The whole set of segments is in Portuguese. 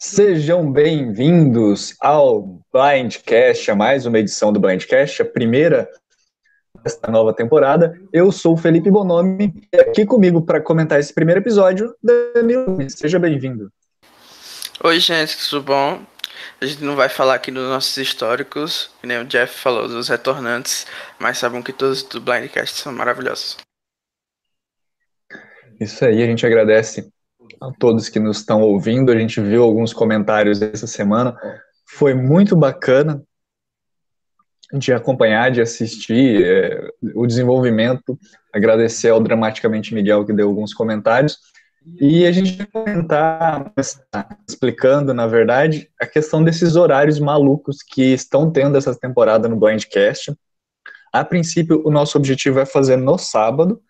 Sejam bem-vindos ao Blindcast, a mais uma edição do Blindcast, a primeira desta nova temporada. Eu sou o Felipe Bonomi e aqui comigo para comentar esse primeiro episódio, Danilo. Seja bem-vindo. Oi, gente, tudo bom? A gente não vai falar aqui dos nossos históricos, que nem o Jeff falou dos retornantes, mas sabem que todos do Blindcast são maravilhosos. Isso aí, a gente agradece a todos que nos estão ouvindo. A gente viu alguns comentários essa semana. Foi muito bacana de acompanhar, de assistir é, o desenvolvimento. Agradecer ao Dramaticamente Miguel que deu alguns comentários. E a gente vai comentar, explicando, na verdade, a questão desses horários malucos que estão tendo essa temporada no Blindcast. A princípio, o nosso objetivo é fazer no sábado,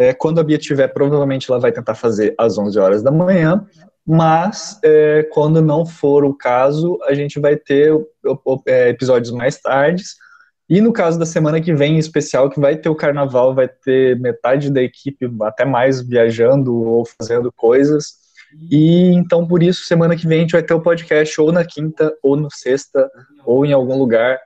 é, quando a Bia tiver, provavelmente ela vai tentar fazer às 11 horas da manhã, mas é, quando não for o caso, a gente vai ter é, episódios mais tardes. E no caso da semana que vem, em especial, que vai ter o carnaval, vai ter metade da equipe, até mais, viajando ou fazendo coisas. E então, por isso, semana que vem a gente vai ter o podcast ou na quinta, ou no sexta, ou em algum lugar.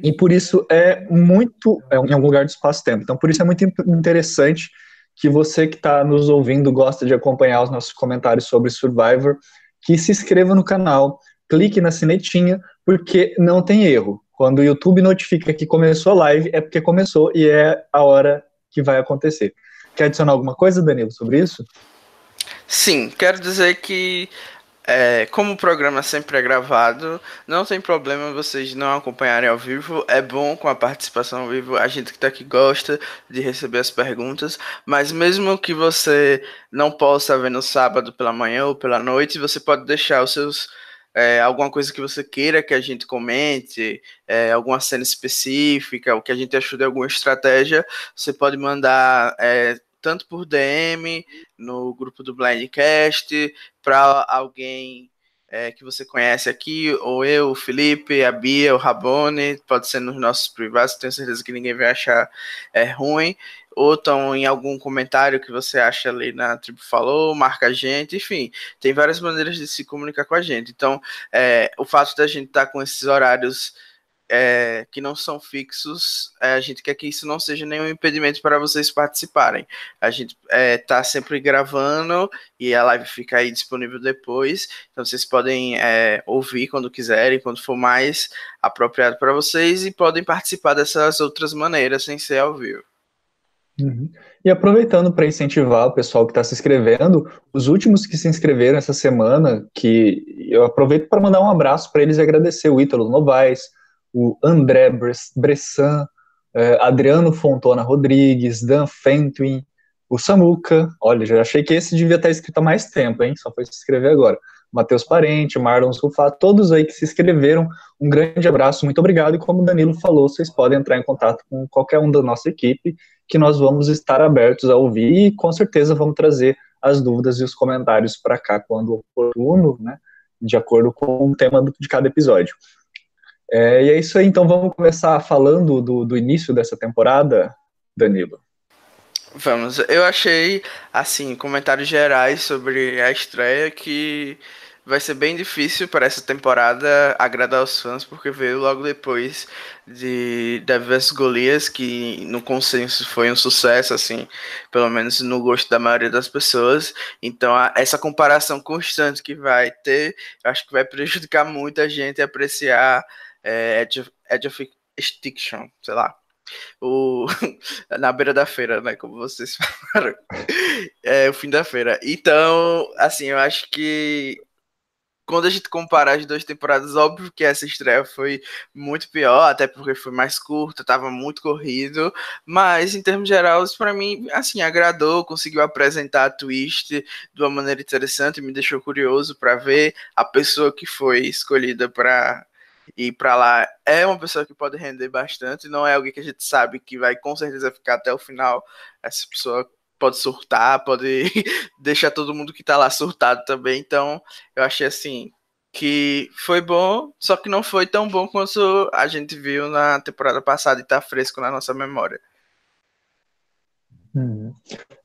E por isso é muito, é em algum lugar do espaço-tempo. Então, por isso é muito interessante que você que está nos ouvindo gosta de acompanhar os nossos comentários sobre Survivor, que se inscreva no canal, clique na sinetinha, porque não tem erro. Quando o YouTube notifica que começou a live, é porque começou e é a hora que vai acontecer. Quer adicionar alguma coisa, Danilo, sobre isso? Sim, quero dizer que é, como o programa sempre é gravado, não tem problema vocês não acompanharem ao vivo. É bom com a participação ao vivo. A gente que está aqui gosta de receber as perguntas. Mas mesmo que você não possa ver no sábado pela manhã ou pela noite, você pode deixar os seus. É, alguma coisa que você queira que a gente comente, é, alguma cena específica, o que a gente achou de alguma estratégia, você pode mandar é, tanto por DM, no grupo do Blindcast, para alguém é, que você conhece aqui, ou eu, o Felipe, a Bia, o Rabone, pode ser nos nossos privados, tenho certeza que ninguém vai achar é, ruim, ou estão em algum comentário que você acha ali na Tribo Falou, marca a gente, enfim, tem várias maneiras de se comunicar com a gente. Então, é, o fato da gente estar tá com esses horários é, que não são fixos, é, a gente quer que isso não seja nenhum impedimento para vocês participarem. A gente está é, sempre gravando e a live fica aí disponível depois, então vocês podem é, ouvir quando quiserem, quando for mais apropriado para vocês, e podem participar dessas outras maneiras sem ser ao vivo. Uhum. E aproveitando para incentivar o pessoal que está se inscrevendo, os últimos que se inscreveram essa semana, que eu aproveito para mandar um abraço para eles e agradecer o Ítalo Novaes, o André Bressan, eh, Adriano Fontona Rodrigues, Dan Fentwin, o Samuca, olha, já achei que esse devia estar escrito há mais tempo, hein? Só foi se inscrever agora. Matheus Parente, Marlon Rufá, todos aí que se inscreveram, um grande abraço, muito obrigado. E como o Danilo falou, vocês podem entrar em contato com qualquer um da nossa equipe, que nós vamos estar abertos a ouvir e com certeza vamos trazer as dúvidas e os comentários para cá quando oportuno, né? De acordo com o tema de cada episódio. É, e é isso aí, então vamos começar falando do, do início dessa temporada, Danilo. Vamos, eu achei, assim, comentários gerais sobre a estreia que vai ser bem difícil para essa temporada agradar os fãs, porque veio logo depois de Davi Golias, que no consenso foi um sucesso, assim, pelo menos no gosto da maioria das pessoas. Então, a, essa comparação constante que vai ter, acho que vai prejudicar muita gente a apreciar é, Edge, Edge of Extinction, sei lá. O, na beira da feira, né? Como vocês falaram. É o fim da feira. Então, assim, eu acho que quando a gente comparar as duas temporadas, óbvio que essa estreia foi muito pior, até porque foi mais curta, tava muito corrido, mas em termos gerais, para mim, assim, agradou, conseguiu apresentar a twist de uma maneira interessante, me deixou curioso para ver a pessoa que foi escolhida para e para lá é uma pessoa que pode render bastante, não é alguém que a gente sabe que vai com certeza ficar até o final. Essa pessoa pode surtar, pode deixar todo mundo que tá lá surtado também. Então, eu achei assim que foi bom, só que não foi tão bom quanto a gente viu na temporada passada e tá fresco na nossa memória.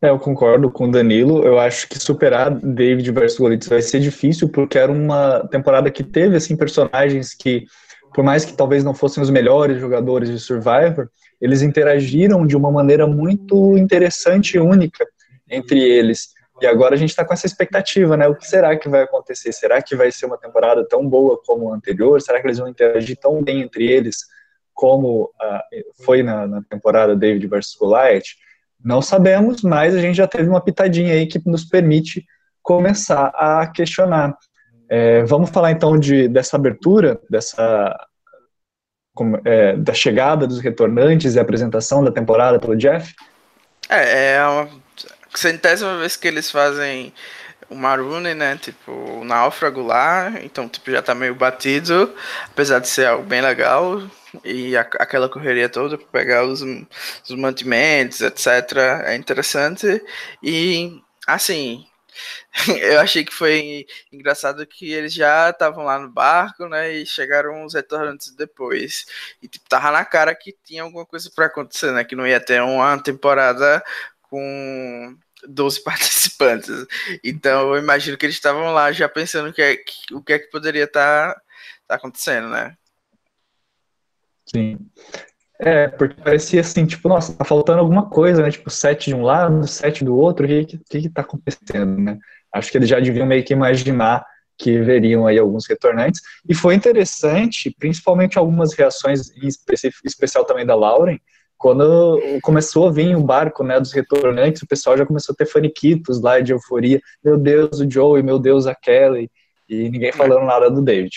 É, eu concordo com o Danilo. Eu acho que superar David versus Goliath vai ser difícil, porque era uma temporada que teve assim personagens que, por mais que talvez não fossem os melhores jogadores de Survivor, eles interagiram de uma maneira muito interessante e única entre eles. E agora a gente está com essa expectativa, né? O que será que vai acontecer? Será que vai ser uma temporada tão boa como a anterior? Será que eles vão interagir tão bem entre eles como uh, foi na, na, temporada David versus Goliath? Não sabemos, mas a gente já teve uma pitadinha aí que nos permite começar a questionar. É, vamos falar então de, dessa abertura, dessa é, da chegada dos retornantes e apresentação da temporada pelo Jeff? É, é uma centésima vez que eles fazem o Marune, né? Tipo, o náufrago lá. Então, tipo, já tá meio batido. Apesar de ser algo bem legal. E a, aquela correria toda para pegar os, os mantimentos, etc. É interessante. E, assim, eu achei que foi engraçado que eles já estavam lá no barco, né? E chegaram os retornantes depois. E tipo, tava na cara que tinha alguma coisa para acontecer, né? Que não ia ter uma temporada com 12 participantes. Então eu imagino que eles estavam lá já pensando que, é, que, o que é que poderia estar tá, tá acontecendo, né? Sim. É, porque parecia assim, tipo, nossa, tá faltando alguma coisa, né? Tipo, sete de um lado, sete do outro, o que, que, que tá acontecendo, né? Acho que eles já deviam meio que imaginar que veriam aí alguns retornantes. E foi interessante, principalmente algumas reações, em especial também da Lauren, quando começou a vir o barco né, dos retornantes, o pessoal já começou a ter faniquitos lá de euforia. Meu Deus, o Joey, meu Deus, a Kelly. E ninguém falando nada do David.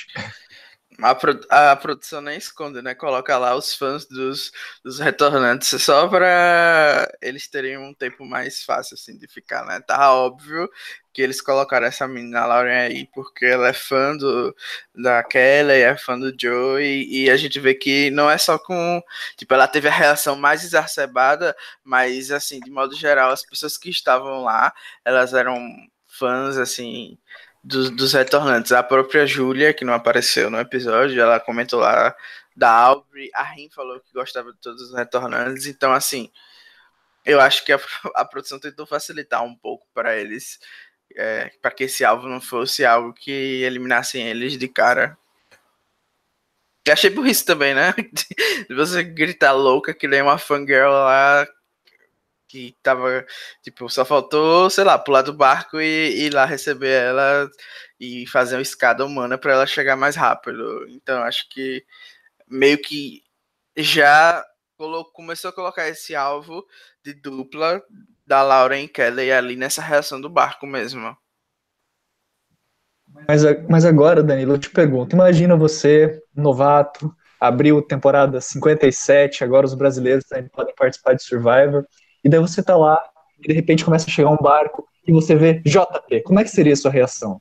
A, a produção nem esconde, né? Coloca lá os fãs dos, dos retornantes só para eles terem um tempo mais fácil assim de ficar, né? Tá óbvio que eles colocaram essa menina Lauren aí porque ela é fã do, da Kelly, é fã do Joey, e a gente vê que não é só com. Tipo, ela teve a reação mais exacerbada, mas assim, de modo geral, as pessoas que estavam lá, elas eram fãs assim dos, dos retornantes. A própria Júlia, que não apareceu no episódio, ela comentou lá da Aubrey. A Rim falou que gostava de todos os retornantes. Então, assim, eu acho que a, a produção tentou facilitar um pouco para eles, é, para que esse alvo não fosse algo que eliminassem eles de cara. Eu achei burrice também, né? De você gritar louca que nem uma fangirl lá que tava, tipo, só faltou, sei lá, pular do barco e ir lá receber ela e fazer uma escada humana para ela chegar mais rápido. Então, acho que meio que já começou a colocar esse alvo de dupla da Lauren Kelly ali nessa reação do barco mesmo. Mas, mas agora, Danilo, eu te pergunto, imagina você, novato, abriu temporada 57, agora os brasileiros também podem participar de Survivor, e daí você tá lá, e de repente começa a chegar um barco, e você vê JP. Como é que seria a sua reação?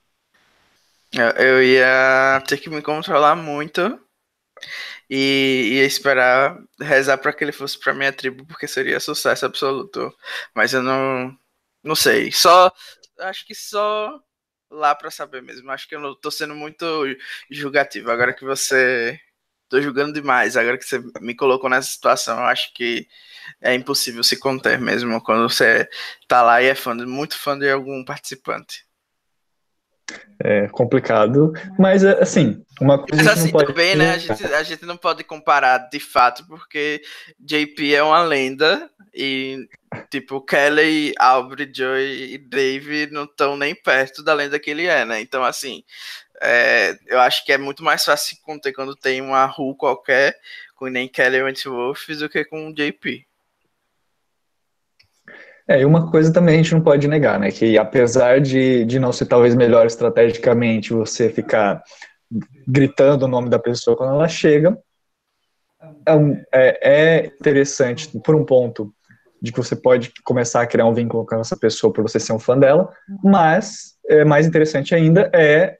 Eu ia ter que me controlar muito e ia esperar rezar para que ele fosse para minha tribo, porque seria sucesso absoluto. Mas eu não, não sei. Só acho que só lá para saber mesmo. Acho que eu não tô sendo muito julgativo. Agora que você tô julgando demais. Agora que você me colocou nessa situação, eu acho que é impossível se conter mesmo quando você tá lá e é fã, muito fã de algum participante. É complicado, mas assim, uma coisa. Mas assim, pode... também, né? A gente, a gente não pode comparar de fato, porque JP é uma lenda e, tipo, Kelly, Aubrey, Joy e Dave não estão nem perto da lenda que ele é, né? Então, assim, é, eu acho que é muito mais fácil se conter quando tem uma Ru qualquer com nem Kelly Wentworth do que com o JP. É, e uma coisa também a gente não pode negar, né? Que apesar de, de não ser talvez melhor estrategicamente você ficar gritando o nome da pessoa quando ela chega, é, é, é interessante por um ponto de que você pode começar a criar um vínculo com essa pessoa por você ser um fã dela, mas é, mais interessante ainda é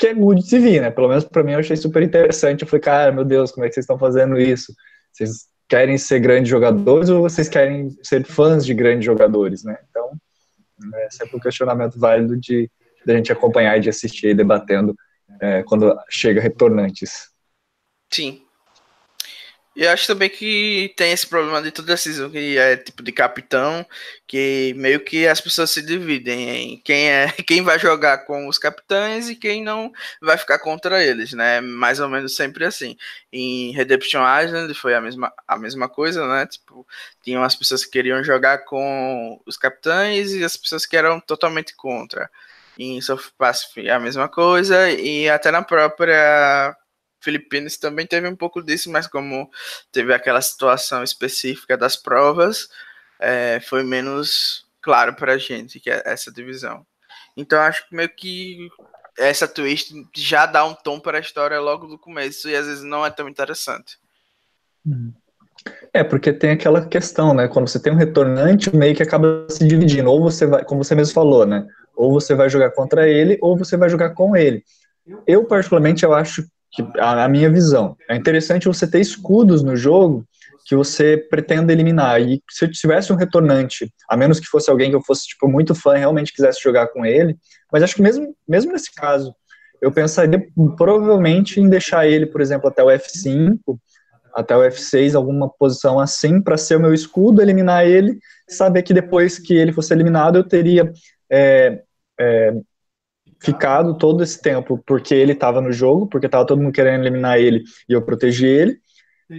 que é good TV, né? Pelo menos para mim eu achei super interessante. Eu falei, cara, meu Deus, como é que vocês estão fazendo isso? Vocês querem ser grandes jogadores ou vocês querem ser fãs de grandes jogadores, né? Então, é sempre um questionamento válido de, de a gente acompanhar e de assistir e debatendo é, quando chega retornantes. Sim. E acho também que tem esse problema de toda decisão que é tipo de capitão, que meio que as pessoas se dividem em quem é quem vai jogar com os capitães e quem não vai ficar contra eles, né? Mais ou menos sempre assim. Em Redemption Island foi a mesma, a mesma coisa, né? Tipo, tinham as pessoas que queriam jogar com os capitães e as pessoas que eram totalmente contra. Em South Pacific a mesma coisa e até na própria Filipinas também teve um pouco disso, mas como teve aquela situação específica das provas, é, foi menos claro para a gente que é essa divisão. Então acho que meio que essa twist já dá um tom para a história logo do começo e às vezes não é tão interessante. Uhum. É, porque tem aquela questão, né? Quando você tem um retornante, meio que acaba se dividindo. Ou você vai, como você mesmo falou, né? Ou você vai jogar contra ele, ou você vai jogar com ele. Eu, particularmente, eu acho que a, a minha visão. É interessante você ter escudos no jogo que você pretenda eliminar. E se eu tivesse um retornante, a menos que fosse alguém que eu fosse tipo muito fã realmente quisesse jogar com ele, mas acho que mesmo, mesmo nesse caso, eu pensaria provavelmente em deixar ele, por exemplo, até o F5, até o F6, alguma posição assim, para ser o meu escudo, eliminar ele, saber que depois que ele fosse eliminado, eu teria é, é, ficado todo esse tempo porque ele estava no jogo, porque estava todo mundo querendo eliminar ele e eu protegi ele.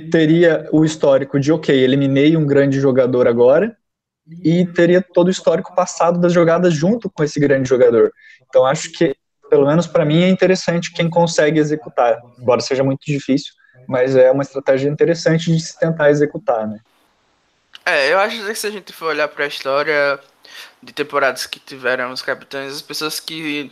Teria o histórico de, ok, eliminei um grande jogador agora, e teria todo o histórico passado das jogadas junto com esse grande jogador. Então, acho que, pelo menos para mim, é interessante quem consegue executar, embora seja muito difícil, mas é uma estratégia interessante de se tentar executar, né? É, eu acho que se a gente for olhar para a história, de temporadas que tiveram os capitães, as pessoas que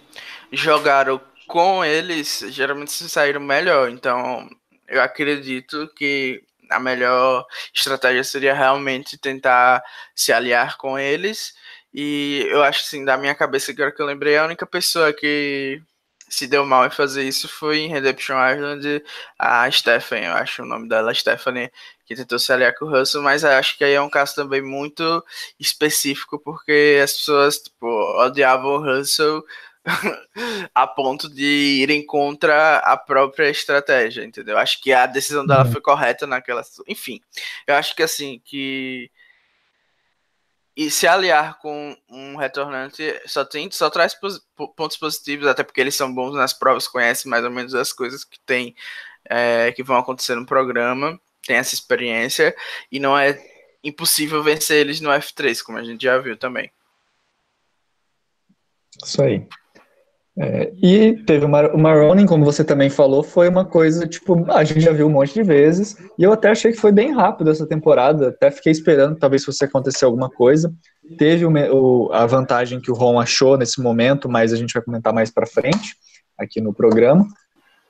jogaram com eles geralmente se saíram melhor. Então, eu acredito que a melhor estratégia seria realmente tentar se aliar com eles. E eu acho assim, da minha cabeça, agora que eu lembrei, a única pessoa que se deu mal em fazer isso foi em Redemption Island a Stephanie, eu acho o nome dela, Stephanie, que tentou se aliar com o Russell, mas acho que aí é um caso também muito específico, porque as pessoas tipo, odiavam o Russell a ponto de irem contra a própria estratégia, entendeu? Acho que a decisão dela uhum. foi correta naquela. Enfim, eu acho que assim, que e se aliar com um retornante só tem só traz pontos positivos, até porque eles são bons nas provas, conhecem mais ou menos as coisas que tem é, que vão acontecer no programa, tem essa experiência e não é impossível vencer eles no F3, como a gente já viu também. Isso aí. É, e teve o, Mar como você também falou, foi uma coisa, tipo, a gente já viu um monte de vezes, e eu até achei que foi bem rápido essa temporada, até fiquei esperando, talvez fosse acontecer alguma coisa. Teve o, o, a vantagem que o Ron achou nesse momento, mas a gente vai comentar mais pra frente, aqui no programa.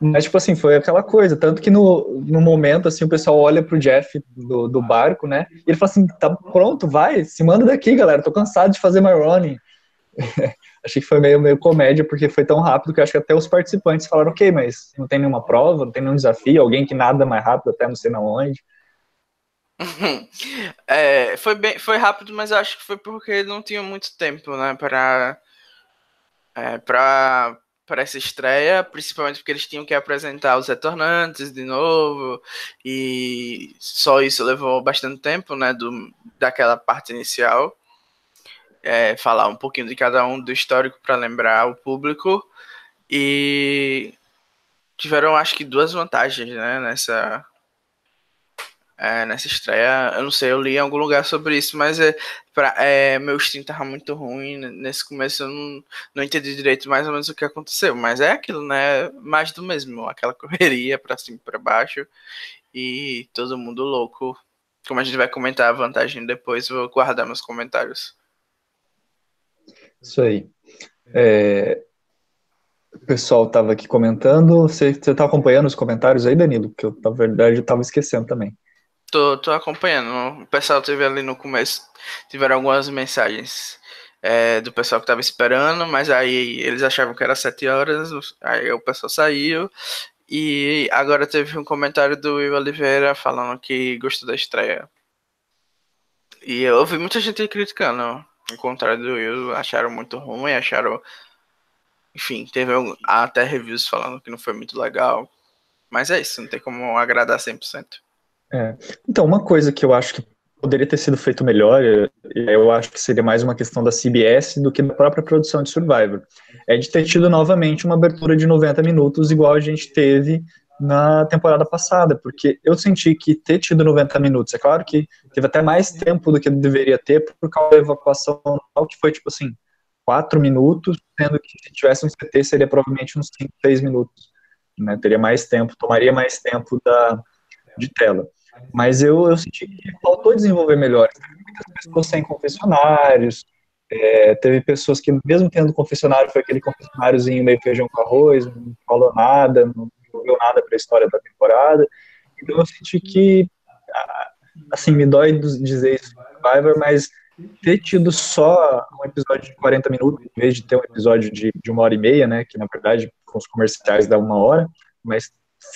Mas, tipo assim, foi aquela coisa, tanto que no, no momento, assim, o pessoal olha pro Jeff do, do barco, né, e ele fala assim, tá pronto, vai, se manda daqui, galera, tô cansado de fazer Maronin. achei que foi meio, meio comédia, porque foi tão rápido que acho que até os participantes falaram, ok, mas não tem nenhuma prova, não tem nenhum desafio, alguém que nada mais rápido até não sei na onde. é, foi, bem, foi rápido, mas acho que foi porque não tinha muito tempo, né, para é, para essa estreia, principalmente porque eles tinham que apresentar os retornantes de novo, e só isso levou bastante tempo, né, do, daquela parte inicial é, falar um pouquinho de cada um do histórico para lembrar o público. E tiveram, acho que, duas vantagens né, nessa, é, nessa estreia. Eu não sei, eu li em algum lugar sobre isso, mas é, pra, é, meu stream tava muito ruim. Nesse começo eu não, não entendi direito mais ou menos o que aconteceu. Mas é aquilo, né? Mais do mesmo, aquela correria para cima e baixo. E todo mundo louco. Como a gente vai comentar a vantagem depois, vou guardar meus comentários. Isso aí. É, o pessoal estava aqui comentando. Você está acompanhando os comentários aí, Danilo? Que eu, na verdade, estava esquecendo também. Tô, tô acompanhando. O pessoal teve ali no começo, tiveram algumas mensagens é, do pessoal que estava esperando, mas aí eles achavam que era sete horas, aí o pessoal saiu. E agora teve um comentário do Will Oliveira falando que gostou da estreia. E eu ouvi muita gente criticando ao contrário do Will, acharam muito ruim, acharam. Enfim, teve até reviews falando que não foi muito legal. Mas é isso, não tem como agradar 100%. É. Então, uma coisa que eu acho que poderia ter sido feito melhor, eu acho que seria mais uma questão da CBS do que da própria produção de Survivor, é de ter tido novamente uma abertura de 90 minutos, igual a gente teve na temporada passada, porque eu senti que ter tido 90 minutos, é claro que teve até mais tempo do que deveria ter por causa da evacuação, que foi tipo assim, 4 minutos, sendo que se tivesse um CT seria provavelmente uns 5, 6 minutos, né, teria mais tempo, tomaria mais tempo da, de tela. Mas eu, eu senti que faltou desenvolver melhor. Teve muitas pessoas sem confessionários, é, teve pessoas que, mesmo tendo confessionário, foi aquele confessionáriozinho meio feijão com arroz, não falou nada, não desenvolveu nada para a história da temporada. Então eu senti que, assim, me dói dizer isso Survivor, mas ter tido só um episódio de 40 minutos, em vez de ter um episódio de, de uma hora e meia, né, que na verdade com os comerciais dá uma hora, mas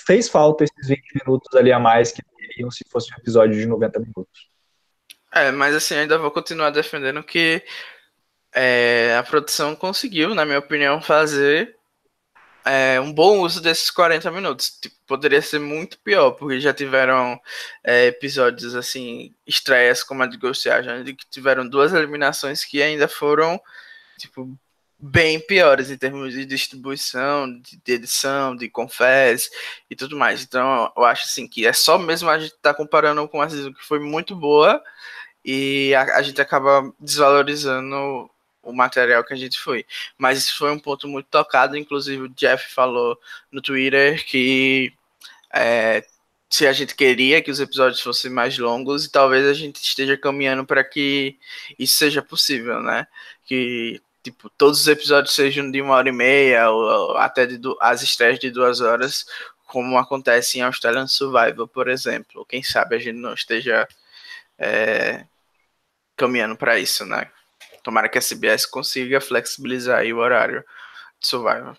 fez falta esses 20 minutos ali a mais que teriam se fosse um episódio de 90 minutos. É, mas assim, ainda vou continuar defendendo que é, a produção conseguiu, na minha opinião, fazer é, um bom uso desses 40 minutos. Tipo, poderia ser muito pior, porque já tiveram é, episódios assim, estreias como a de Ghost que tiveram duas eliminações que ainda foram tipo, bem piores em termos de distribuição, de, edição, de confess e tudo mais. Então, eu acho assim que é só mesmo a gente tá comparando com a season que foi muito boa e a, a, gente acaba desvalorizando o material que a gente foi. Mas isso foi um ponto muito tocado, inclusive o Jeff falou no Twitter que é, se a gente queria que os episódios fossem mais longos e talvez a gente esteja caminhando para que isso seja possível, né? Que tipo, todos os episódios sejam de uma hora e meia, ou, ou até de as estreias de duas horas, como acontece em Australian Survival, por exemplo. Quem sabe a gente não esteja é, caminhando para isso, né? Tomara que a CBS consiga flexibilizar o horário de Survival.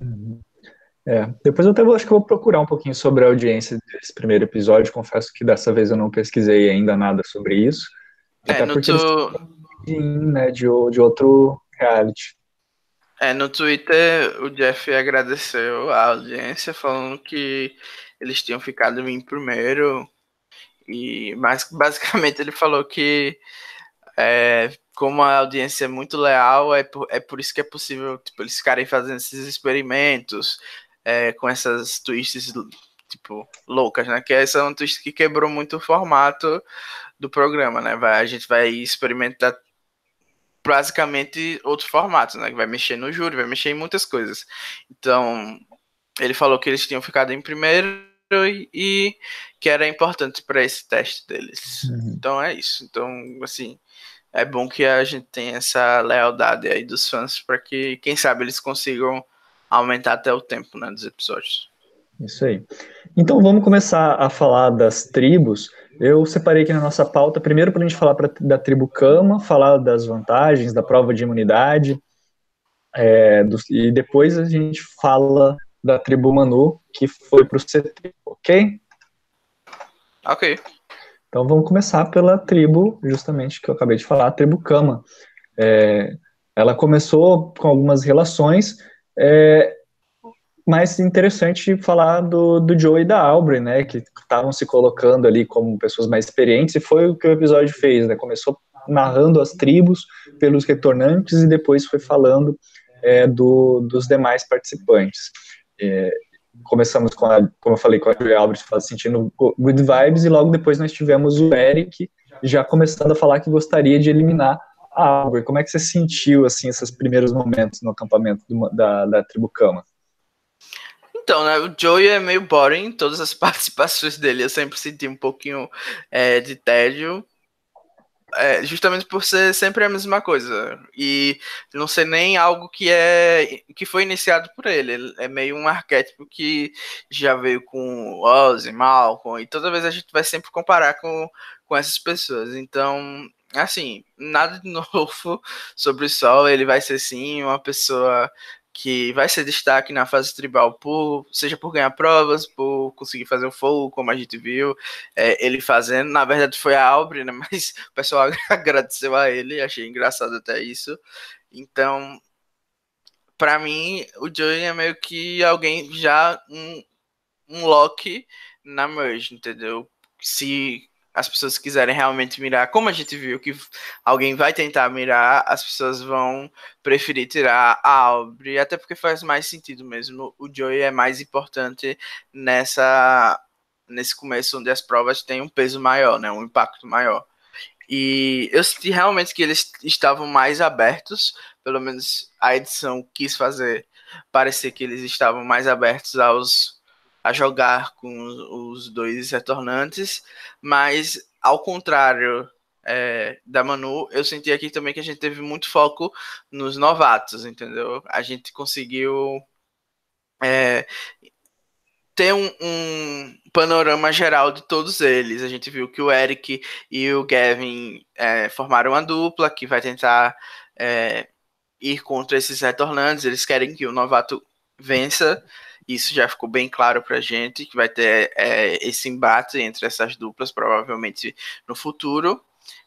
Uhum. É, depois eu até vou, acho que vou procurar um pouquinho sobre a audiência desse primeiro episódio. Confesso que dessa vez eu não pesquisei ainda nada sobre isso. É, até porque tu né, de, de outro reality. É, no Twitter o Jeff agradeceu a audiência, falando que eles tinham ficado em primeiro. E mas basicamente ele falou que é, como a audiência é muito leal, é por, é por isso que é possível tipo, eles ficarem fazendo esses experimentos é, com essas twists tipo loucas, né? Que essa é uma twist que quebrou muito o formato do programa, né? Vai, a gente vai experimentar basicamente outros formatos, né? Que vai mexer no júri, vai mexer em muitas coisas. Então, ele falou que eles tinham ficado em primeiro e, e que era importante para esse teste deles. Uhum. Então é isso. Então, assim, é bom que a gente tenha essa lealdade aí dos fãs para que, quem sabe, eles consigam aumentar até o tempo né, dos episódios. Isso aí. Então vamos começar a falar das tribos. Eu separei aqui na nossa pauta, primeiro para a gente falar pra, da tribo Kama, falar das vantagens, da prova de imunidade, é, do, e depois a gente fala da tribo Manu, que foi para o CT, ok? Ok. Então vamos começar pela tribo, justamente que eu acabei de falar, a tribo Kama. É, ela começou com algumas relações, é, mas interessante falar do, do Joe e da Aubrey, né, que estavam se colocando ali como pessoas mais experientes, e foi o que o episódio fez, né, começou narrando as tribos pelos retornantes e depois foi falando é, do, dos demais participantes. É, começamos com a, como eu falei, com a Julia Albrecht sentindo good vibes, e logo depois nós tivemos o Eric já começando a falar que gostaria de eliminar a Aubrey. Como é que você sentiu, assim, esses primeiros momentos no acampamento do, da, da tribo Kama? Então, né, o Joey é meio boring, todas as participações dele eu sempre senti um pouquinho é, de tédio, é, justamente por ser sempre a mesma coisa e não ser nem algo que é que foi iniciado por ele. é meio um arquétipo que já veio com Ozzy, Malcolm e toda vez a gente vai sempre comparar com, com essas pessoas. Então, assim, nada de novo sobre o Sol. Ele vai ser sim uma pessoa que vai ser destaque na fase tribal, por, seja por ganhar provas, por conseguir fazer o fogo, como a gente viu é, ele fazendo. Na verdade, foi a Aubrey, né? Mas o pessoal agradeceu a ele, achei engraçado até isso. Então, para mim, o Joey é meio que alguém já um, um Loki na merge, entendeu? Se as pessoas quiserem realmente mirar, como a gente viu que alguém vai tentar mirar, as pessoas vão preferir tirar a Aubrey, até porque faz mais sentido mesmo. O Joey é mais importante nessa nesse começo onde as provas têm um peso maior, né, um impacto maior. E eu senti realmente que eles estavam mais abertos, pelo menos a edição quis fazer parecer que eles estavam mais abertos aos a jogar com os dois retornantes, mas ao contrário é, da Manu, eu senti aqui também que a gente teve muito foco nos novatos, entendeu? A gente conseguiu é, ter um, um, panorama geral de todos eles. A gente viu que o Eric e o Gavin é, formaram uma dupla que vai tentar é, ir contra esses retornantes. Eles querem que o novato vença. Isso já ficou bem claro pra gente, que vai ter é, esse embate entre essas duplas, provavelmente no futuro.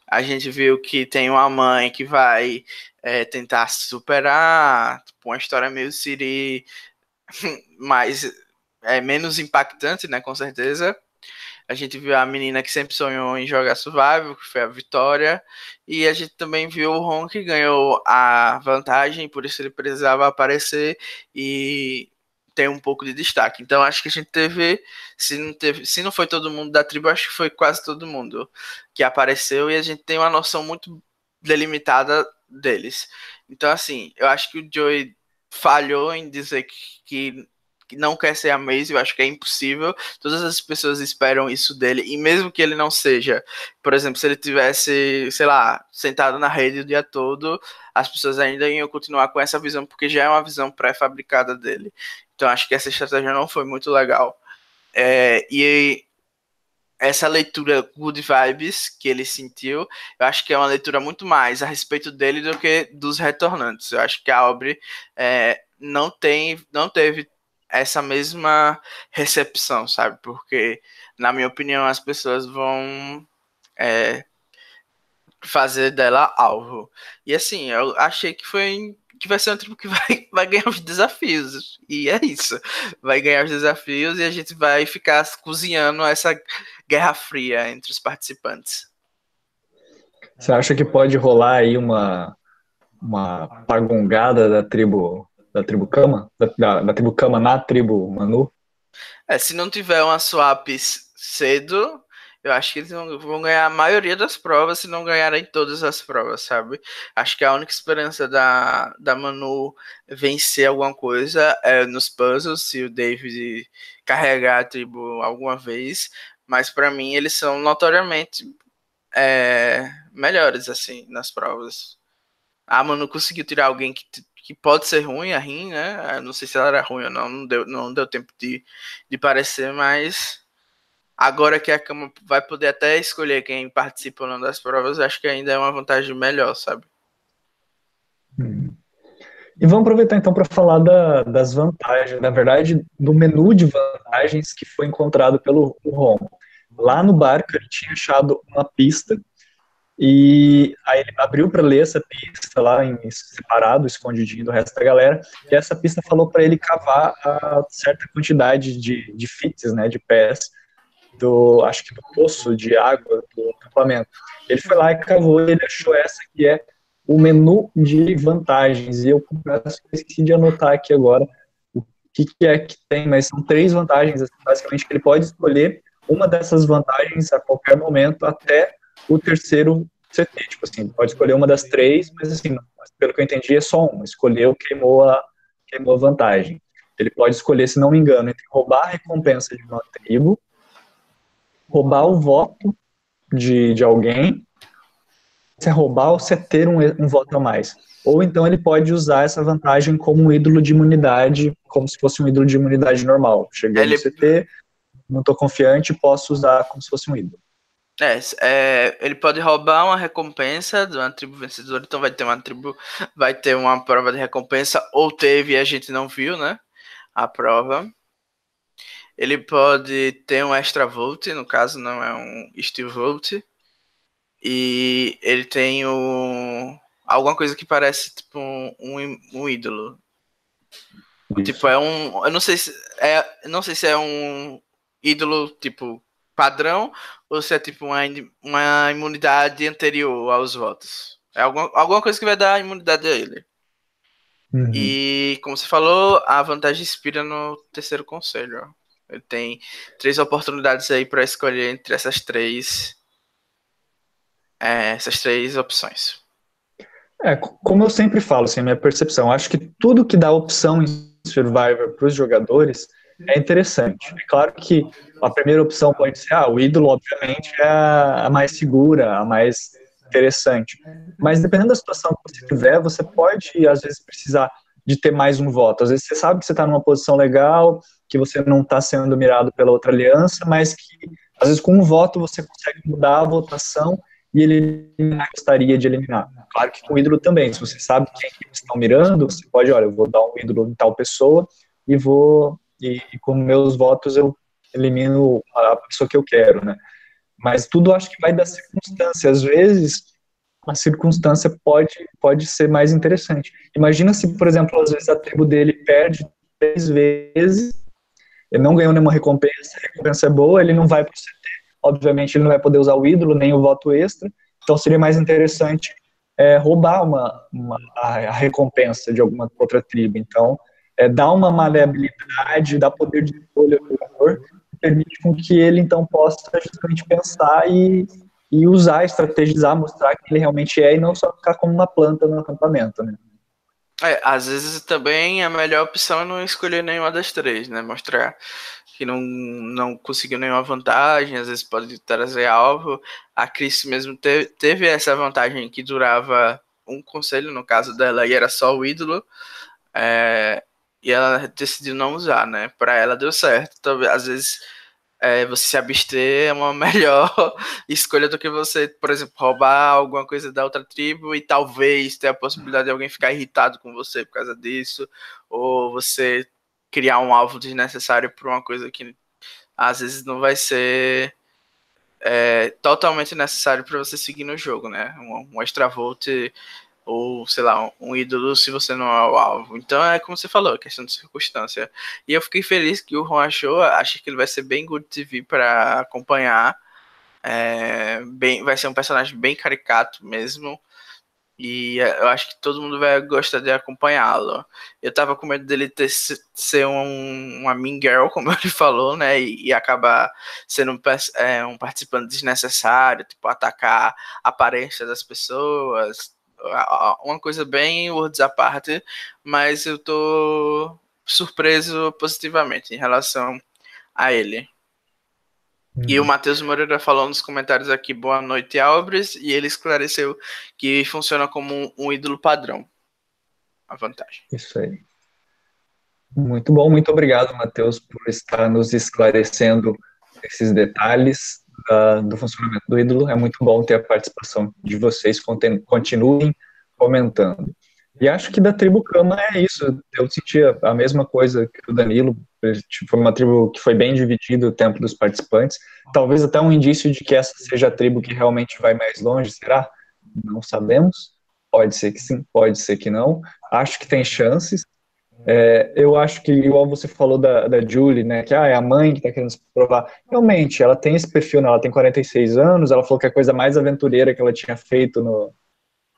A gente viu que tem uma mãe que vai é, tentar superar, tipo, uma história meio Siri, mais é menos impactante, né, com certeza. A gente viu a menina que sempre sonhou em jogar Survival, que foi a Vitória. E a gente também viu o Ron que ganhou a vantagem, por isso ele precisava aparecer e ter um pouco de destaque. Então acho que a gente teve, se não teve, se não foi todo mundo da tribo, acho que foi quase todo mundo que apareceu e a gente tem uma noção muito delimitada deles. Então assim, eu acho que o Joey falhou em dizer que, que que não quer ser a Maze, eu acho que é impossível. Todas as pessoas esperam isso dele, e mesmo que ele não seja, por exemplo, se ele tivesse, sei lá, sentado na rede o dia todo, as pessoas ainda iam continuar com essa visão, porque já é uma visão pré-fabricada dele. Então acho que essa estratégia não foi muito legal. É, e essa leitura good vibes que ele sentiu, eu acho que é uma leitura muito mais a respeito dele do que dos retornantes. Eu acho que a Aubrey é, não tem, não teve essa mesma recepção, sabe? Porque, na minha opinião, as pessoas vão é, fazer dela alvo. E assim, eu achei que foi que vai ser um tribo que vai, vai ganhar os desafios. E é isso. Vai ganhar os desafios e a gente vai ficar cozinhando essa guerra fria entre os participantes. Você acha que pode rolar aí uma, uma pagongada da tribo da tribo Kama? Da, da, da tribo Kama na tribo Manu? É, se não tiver uma swap cedo, eu acho que eles vão ganhar a maioria das provas, se não ganharem todas as provas, sabe? Acho que a única esperança da, da Manu vencer alguma coisa é nos puzzles, se o David carregar a tribo alguma vez. Mas para mim eles são notoriamente é, melhores, assim, nas provas. A Manu conseguiu tirar alguém que que pode ser ruim a Rin, né? Não sei se ela era ruim ou não, não deu, não deu tempo de, de parecer, mas agora que a Cama vai poder até escolher quem participa ou não das provas, acho que ainda é uma vantagem melhor, sabe? Hum. E vamos aproveitar então para falar da, das vantagens, na verdade, do menu de vantagens que foi encontrado pelo Ron. Lá no barco ele tinha achado uma pista e aí ele abriu para ler essa pista lá em separado, escondidinho do resto da galera, e essa pista falou para ele cavar a certa quantidade de, de fits, né, de pés, do, acho que do poço de água do acampamento. Ele foi lá e cavou ele achou essa que é o menu de vantagens. E eu confesso que esqueci de anotar aqui agora o que, que é que tem, mas são três vantagens, basicamente, que ele pode escolher uma dessas vantagens a qualquer momento até o terceiro CT. Tipo assim, pode escolher uma das três, mas assim, pelo que eu entendi, é só uma. Escolheu, queimou a, queimou a vantagem. Ele pode escolher, se não me engano, entre roubar a recompensa de uma tribo, roubar o voto de, de alguém, se é roubar ou se é ter um, um voto a mais. Ou então ele pode usar essa vantagem como um ídolo de imunidade, como se fosse um ídolo de imunidade normal. Cheguei ele... no CT, não estou confiante, posso usar como se fosse um ídolo. É, é, ele pode roubar uma recompensa de uma tribo vencedora, então vai ter uma tribo, vai ter uma prova de recompensa, ou teve e a gente não viu, né? A prova. Ele pode ter um extra volt, no caso não é um steel volt. E ele tem o, alguma coisa que parece tipo um, um, ídolo. Isso. Tipo, é um. Eu não sei se. É, não sei se é um ídolo, tipo, padrão, ou se é tipo uma, uma imunidade anterior aos votos. É alguma, alguma coisa que vai dar imunidade a ele. Uhum. E, como você falou, a vantagem inspira no terceiro conselho. Ele tem três oportunidades aí para escolher entre essas três é, essas três opções. É, como eu sempre falo, assim, a minha percepção, acho que tudo que dá opção em Survivor para os jogadores é interessante. É claro que a primeira opção pode ser, ah, o ídolo, obviamente, é a mais segura, a mais interessante. Mas dependendo da situação que você tiver, você pode, às vezes, precisar de ter mais um voto. Às vezes você sabe que você está numa posição legal, que você não está sendo mirado pela outra aliança, mas que, às vezes, com um voto você consegue mudar a votação e ele gostaria de eliminar. Claro que com o ídolo também, se você sabe quem que eles estão mirando, você pode, olha, eu vou dar um ídolo em tal pessoa e vou, e, e com meus votos eu elimino a pessoa que eu quero, né? Mas tudo acho que vai da circunstância. Às vezes, a circunstância pode, pode ser mais interessante. Imagina se, por exemplo, às vezes a tribo dele perde três vezes, ele não ganhou nenhuma recompensa, a recompensa é boa, ele não vai para o CT obviamente ele não vai poder usar o ídolo nem o voto extra, então seria mais interessante é, roubar uma, uma a, recompensa de alguma outra tribo. Então, é, dá uma maleabilidade, dá poder de escolha para o jogador, permite com que ele então possa justamente pensar e, e usar, estrategizar, mostrar que ele realmente é e não só ficar como uma planta no acampamento, né? É, às vezes também a melhor opção é não escolher nenhuma das três, né? Mostrar que não, não conseguiu nenhuma vantagem, às vezes pode trazer alvo. A Chris mesmo teve, teve essa vantagem que durava um conselho, no caso dela, e era só o ídolo. É, e ela decidiu não usar, né? Para ela deu certo. Então, às vezes é, você se abster é uma melhor escolha do que você, por exemplo, roubar alguma coisa da outra tribo e talvez ter a possibilidade de alguém ficar irritado com você por causa disso, ou você criar um alvo desnecessário por uma coisa que às vezes não vai ser é, totalmente necessário para você seguir no jogo, né? Um, um extra volt ou, sei lá, um, ídolo se você não é o alvo. Então é como você falou, questão de circunstância. E eu fiquei feliz que o Ron achou, acho que ele vai ser bem good TV para acompanhar. É, bem, vai ser um personagem bem caricato mesmo. E é, eu acho que todo mundo vai gostar de acompanhá-lo. Eu tava com medo dele ter, ser um, uma mean girl, como ele falou, né? E, e acabar sendo um, é, um participante desnecessário, tipo, atacar a aparência das pessoas. Uma coisa bem words à parte, mas eu tô surpreso positivamente em relação a ele. E o uhum. Matheus Moreira falou nos comentários aqui, boa noite, Albres, e ele esclareceu que funciona como um, um ídolo padrão. A vantagem. Isso aí. Muito bom, muito obrigado, Matheus, por estar nos esclarecendo esses detalhes do funcionamento do ídolo. É muito bom ter a participação de vocês, continuem comentando. E acho que da tribo Kama é isso. Eu sentia a mesma coisa que o Danilo. Tipo, foi uma tribo que foi bem dividida o tempo dos participantes. Talvez até um indício de que essa seja a tribo que realmente vai mais longe. Será? Não sabemos. Pode ser que sim, pode ser que não. Acho que tem chances. É, eu acho que, igual você falou da, da Julie, né, que ah, é a mãe que está querendo se provar. Realmente, ela tem esse perfil, né, ela tem 46 anos, ela falou que a coisa mais aventureira que ela tinha feito no,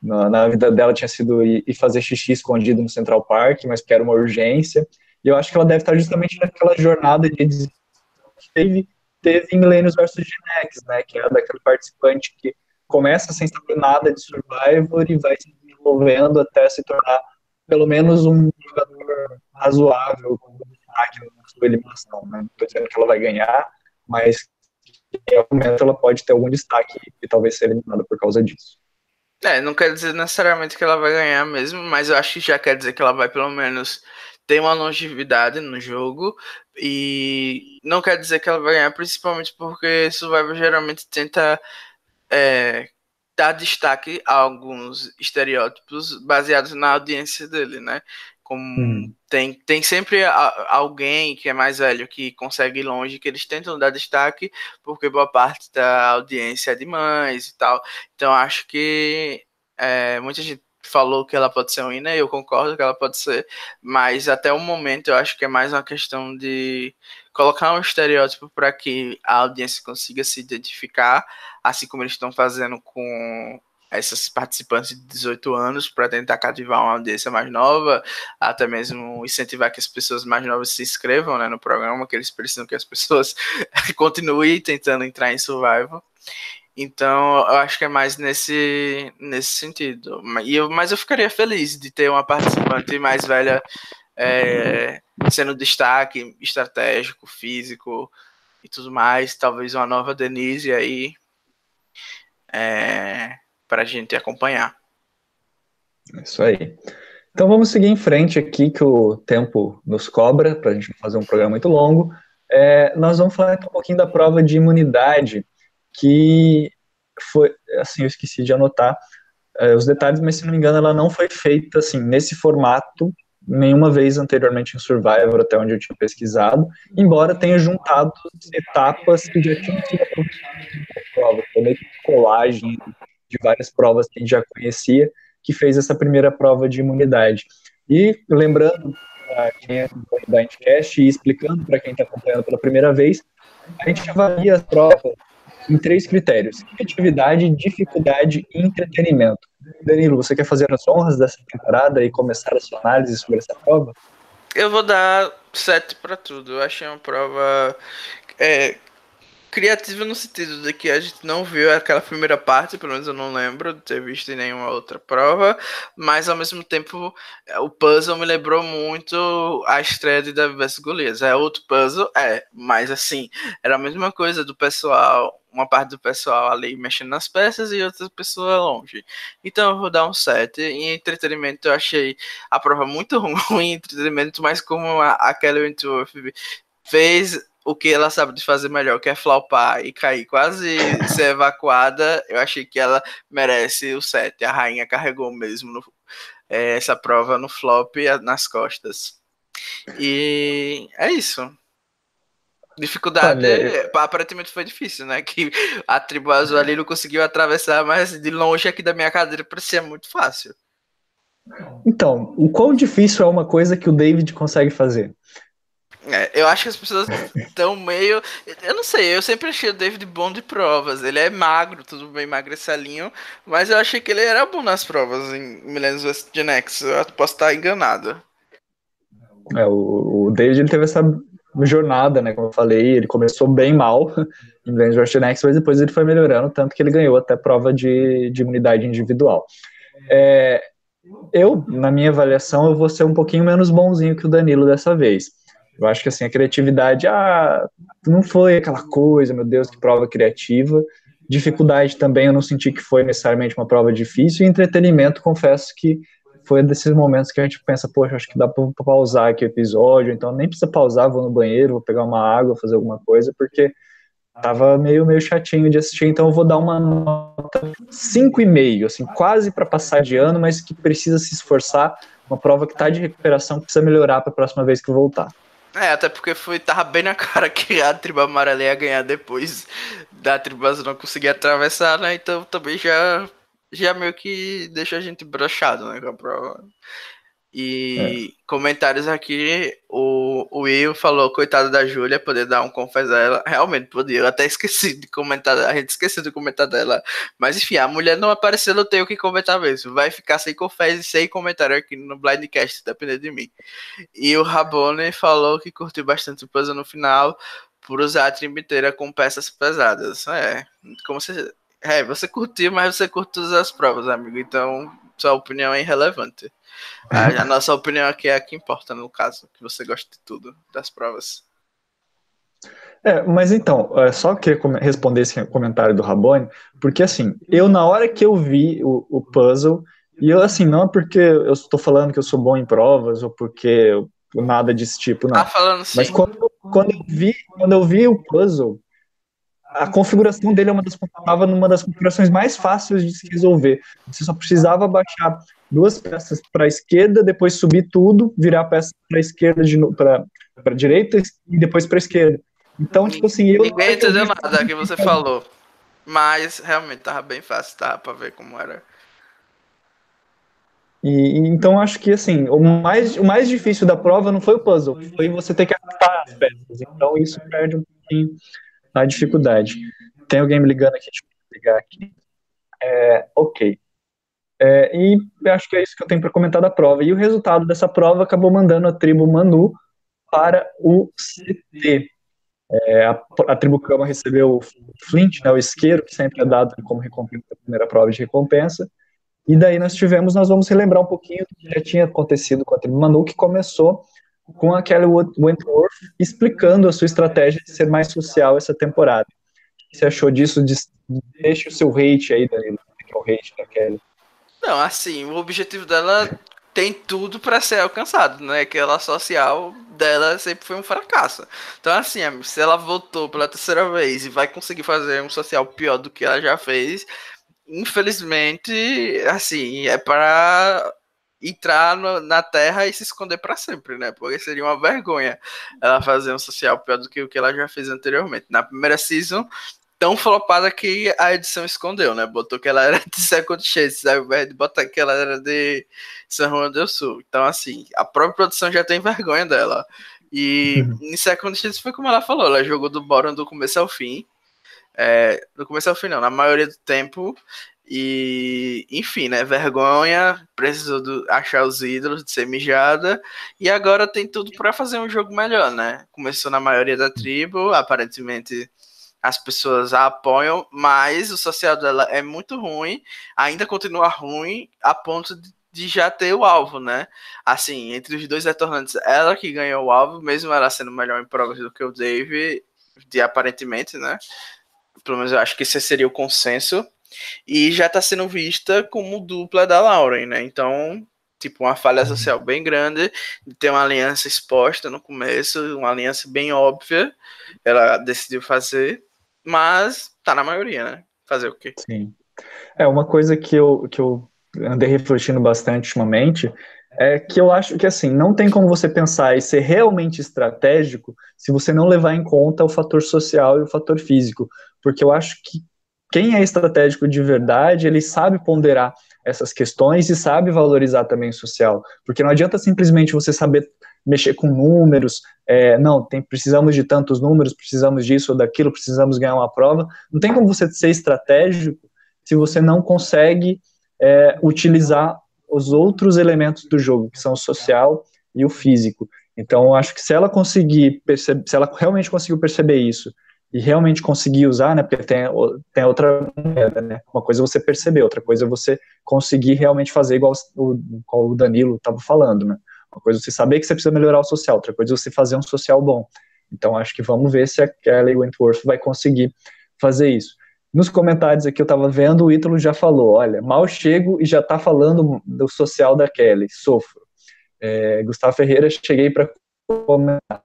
na, na, vida dela tinha sido ir, ir, fazer xixi escondido no Central Park, mas que era uma urgência. E eu acho que ela deve estar justamente naquela jornada de que teve, teve em Millennials vs Genex, né? Que é daquele participante que começa sem saber nada de Survivor e vai se desenvolvendo até se tornar pelo menos um jogador razoável com destaque na sua eliminação. Né? Não estou dizendo que ela vai ganhar, mas em algum momento ela pode ter algum destaque e talvez ser eliminada por causa disso. É, não quer dizer necessariamente que ela vai ganhar mesmo, mas eu acho que já quer dizer que ela vai pelo menos ter uma longevidade no jogo e não quer dizer que ela vai ganhar, principalmente porque Survivor geralmente tenta é, dar destaque a alguns estereótipos baseados na audiência dele, né? Como hum. tem, tem sempre a, alguém que é mais velho que consegue ir longe, que eles tentam dar destaque, porque boa parte da audiência é de mães e tal. Então acho que é, muita gente falou que ela pode ser uma e eu concordo que ela pode ser, mas até o momento eu acho que é mais uma questão de colocar um estereótipo para que a audiência consiga se identificar, assim como eles estão fazendo com essas participantes de 18 anos para tentar cativar uma audiência mais nova, até mesmo incentivar que as pessoas mais novas se inscrevam né, no programa, que eles precisam que as pessoas continuem tentando entrar em survival. Então, eu acho que é mais nesse, nesse sentido. E eu, mas eu ficaria feliz de ter uma participante mais velha é, sendo destaque estratégico, físico e tudo mais. Talvez uma nova Denise aí. É, para a gente acompanhar. Isso aí. Então vamos seguir em frente aqui, que o tempo nos cobra, para a gente fazer um programa muito longo. É, nós vamos falar um pouquinho da prova de imunidade, que foi, assim, eu esqueci de anotar é, os detalhes, mas se não me engano, ela não foi feita, assim, nesse formato, nenhuma vez anteriormente em Survivor, até onde eu tinha pesquisado, embora tenha juntado etapas que já tinham sido aproveitadas prova, foi meio que colagem de várias provas que a gente já conhecia, que fez essa primeira prova de imunidade. E lembrando para quem é da Endcast e explicando para quem está acompanhando pela primeira vez, a gente avalia as provas em três critérios: criatividade, dificuldade e entretenimento. Danilo, você quer fazer as honras dessa temporada e começar a sua análise sobre essa prova? Eu vou dar sete para tudo. Eu achei uma prova é, criativa no sentido de que a gente não viu aquela primeira parte, pelo menos eu não lembro de ter visto em nenhuma outra prova, mas ao mesmo tempo é, o puzzle me lembrou muito a estreia de Davi vs Golias. É outro puzzle? É, mas assim, era a mesma coisa do pessoal, uma parte do pessoal ali mexendo nas peças e outra pessoa longe. Então eu vou dar um 7. Em entretenimento eu achei a prova muito ruim, entretenimento, mas como a Kelly Wentworth fez o que ela sabe de fazer melhor, que é flopar e cair quase ser evacuada, eu achei que ela merece o 7. A rainha carregou mesmo no, é, essa prova no flop nas costas. E é isso. Dificuldade, Olha, aparentemente foi difícil, né? Que a tribo azul ali não conseguiu atravessar, mas de longe aqui da minha cadeira parecia muito fácil. Então, o quão difícil é uma coisa que o David consegue fazer? É, eu acho que as pessoas estão meio. Eu não sei, eu sempre achei o David bom de provas. Ele é magro, tudo bem magrecelinho, mas eu achei que ele era bom nas provas em Millennium West Gen X. Eu posso estar enganado. É, o, o David ele teve essa jornada, né? Como eu falei, ele começou bem mal em Millennium West Gen X, mas depois ele foi melhorando, tanto que ele ganhou até prova de, de imunidade individual. É, eu, na minha avaliação, eu vou ser um pouquinho menos bonzinho que o Danilo dessa vez. Eu acho que assim, a criatividade, ah, não foi aquela coisa, meu Deus, que prova criativa. Dificuldade também, eu não senti que foi necessariamente uma prova difícil. E entretenimento, confesso que foi desses momentos que a gente pensa, poxa, acho que dá para pausar aqui o episódio, então nem precisa pausar, vou no banheiro, vou pegar uma água, fazer alguma coisa, porque tava meio, meio chatinho de assistir, então eu vou dar uma nota 5,5, assim, quase para passar de ano, mas que precisa se esforçar, uma prova que está de recuperação, precisa melhorar para a próxima vez que voltar. É, até porque foi, tava bem na cara que a tribo amarela ia ganhar depois da tribo azul não conseguir atravessar, né? Então também já, já meio que deixa a gente brochado, né? Com a prova. E é. comentários aqui, o, o Will falou, coitada da Júlia, poder dar um confesso a ela. Realmente podia, eu até esqueci de comentar, a gente esqueceu de comentar dela. Mas enfim, a mulher não apareceu, não tem o que comentar mesmo. Vai ficar sem confesso e sem comentário aqui no Blindcast, dependendo de mim. E o Rabone falou que curtiu bastante o puzzle no final, por usar a trimiteira com peças pesadas. É, como você. É, você curtiu, mas você curtiu as provas, amigo. Então, sua opinião é irrelevante. A, a, nossa opinião aqui é a que importa, no caso, que você gosta de tudo, das provas. É, mas então, é, só queria responder esse comentário do Rabone, porque assim, eu na hora que eu vi o, o puzzle, e eu assim, não é porque eu estou falando que eu sou bom em provas, ou porque eu, nada desse tipo, não. Tá falando sim. Mas quando, quando, eu vi, quando eu vi o puzzle, a configuração dele é uma das estava numa das configurações mais fáceis de se resolver. Você só precisava baixar duas peças para a esquerda, depois subir tudo, virar a peça para a esquerda para para direita e depois para a esquerda. Então, tipo assim, eu ninguém entendeu nada que você falou, mas realmente tava bem fácil, tá, para ver como era. E, então acho que assim, o mais, o mais difícil da prova não foi o puzzle, foi você ter que adaptar as peças. Então isso perde um pouquinho a dificuldade. Tem alguém me ligando aqui, deixa eu ligar aqui. É, ok. É, e acho que é isso que eu tenho para comentar da prova. E o resultado dessa prova acabou mandando a tribo Manu para o CT. É, a, a, tribo Cama recebeu o Flint, né, o isqueiro, que sempre é dado como recompensa da primeira prova de recompensa. E daí nós tivemos, nós vamos relembrar um pouquinho do que já tinha acontecido com a tribo Manu, que começou com a Kelly Wentworth explicando a sua estratégia de ser mais social essa temporada. O que você achou disso? Deixe o seu hate aí, Danilo. Que é o hate da Kelly. Não, assim, o objetivo dela tem tudo para ser alcançado, né? Que ela social dela sempre foi um fracasso. Então, assim, se ela voltou pela terceira vez e vai conseguir fazer um social pior do que ela já fez, infelizmente, assim, é para entrar no, na Terra e se esconder para sempre, né? Porque seria uma vergonha ela fazer um social pior do que o que ela já fez anteriormente. Na primeira season, tão flopada que a edição escondeu, né? Botou que ela era de Second Chase, ao invés de botar que ela era de San Juan del Sul. Então, assim, a própria produção já tem vergonha dela. E uhum. em Second Chase foi como ela falou, ela jogou do bottom do começo ao fim. É, do começo ao fim, não, na maioria do tempo. E, enfim, né? Vergonha, precisou do, achar os ídolos, de ser mijada. E agora tem tudo para fazer um jogo melhor, né? Começou na maioria da tribo, aparentemente as pessoas a apoiam, mas o social dela é muito ruim, ainda continua ruim, a ponto de, de já ter o alvo, né? Assim, entre os dois retornantes, ela que ganhou o alvo, mesmo ela sendo melhor em provas do que o Dave, de aparentemente, né? Pelo menos eu acho que esse seria o consenso. E já está sendo vista como dupla da Lauren, né? Então, tipo, uma falha uhum. social bem grande, de ter uma aliança exposta no começo, uma aliança bem óbvia, ela decidiu fazer, mas tá na maioria, né? Fazer o quê? Sim. É, uma coisa que eu, que eu andei refletindo bastante ultimamente é que eu acho que, assim, não tem como você pensar e ser realmente estratégico se você não levar em conta o fator social e o fator físico, porque eu acho que quem é estratégico de verdade, ele sabe ponderar essas questões e sabe valorizar também o social, porque não adianta simplesmente você saber mexer com números, é, não, tem, precisamos de tantos números, precisamos disso ou daquilo, precisamos ganhar uma prova. Não tem como você ser estratégico se você não consegue é, utilizar os outros elementos do jogo, que são o social e o físico. Então, acho que se ela conseguir perceber, se ela realmente conseguiu perceber isso e realmente conseguir usar, né, porque tem, tem outra moeda, né, uma coisa é você perceber, outra coisa é você conseguir realmente fazer igual o, igual o Danilo estava falando, né, uma coisa é você saber que você precisa melhorar o social, outra coisa você fazer um social bom. Então, acho que vamos ver se a Kelly Wentworth vai conseguir fazer isso. Nos comentários aqui eu estava vendo, o Ítalo já falou, olha, mal chego e já está falando do social da Kelly, sofro. É, Gustavo Ferreira, cheguei para comentar.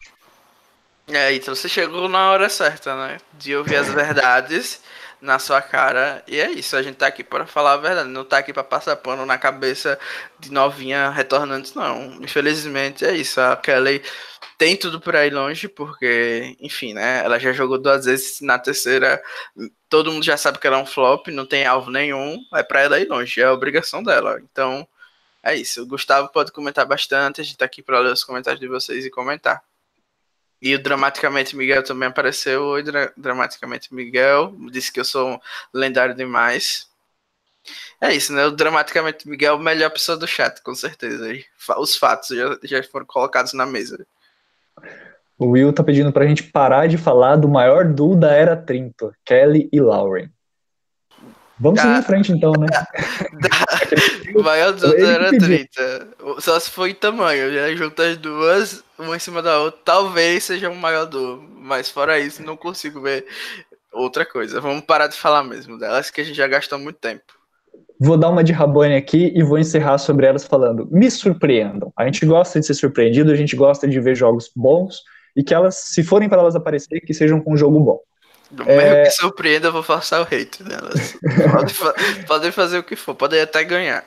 É, então você chegou na hora certa, né? De ouvir as verdades na sua cara. E é isso, a gente tá aqui para falar a verdade, não tá aqui para passar pano na cabeça de novinha retornantes, não. Infelizmente é isso. A Kelly tem tudo para ir longe, porque, enfim, né? Ela já jogou duas vezes na terceira. Todo mundo já sabe que ela é um flop, não tem alvo nenhum. É para ela ir longe, é a obrigação dela. Então, é isso. O Gustavo pode comentar bastante. A gente tá aqui para ler os comentários de vocês e comentar. E o Dramaticamente Miguel também apareceu. Oi, Dra Dramaticamente Miguel. Disse que eu sou lendário demais. É isso, né? O Dramaticamente Miguel, melhor pessoa do chat, com certeza. Os fatos já, já foram colocados na mesa. O Will tá pedindo pra gente parar de falar do maior duo da era 30, Kelly e Lauren. Vamos seguir em frente então, né? Da, maior duo da era 30. Só se for em tamanho, já junta as duas, uma em cima da outra, talvez seja um maior duo. Mas fora isso, não consigo ver outra coisa. Vamos parar de falar mesmo delas, que a gente já gastou muito tempo. Vou dar uma de Rabone aqui e vou encerrar sobre elas falando: me surpreendam. A gente gosta de ser surpreendido, a gente gosta de ver jogos bons e que elas, se forem para elas aparecer, que sejam com um jogo bom. É... mesmo que surpreenda, eu vou forçar o hate nelas. podem, fa podem fazer o que for, podem até ganhar.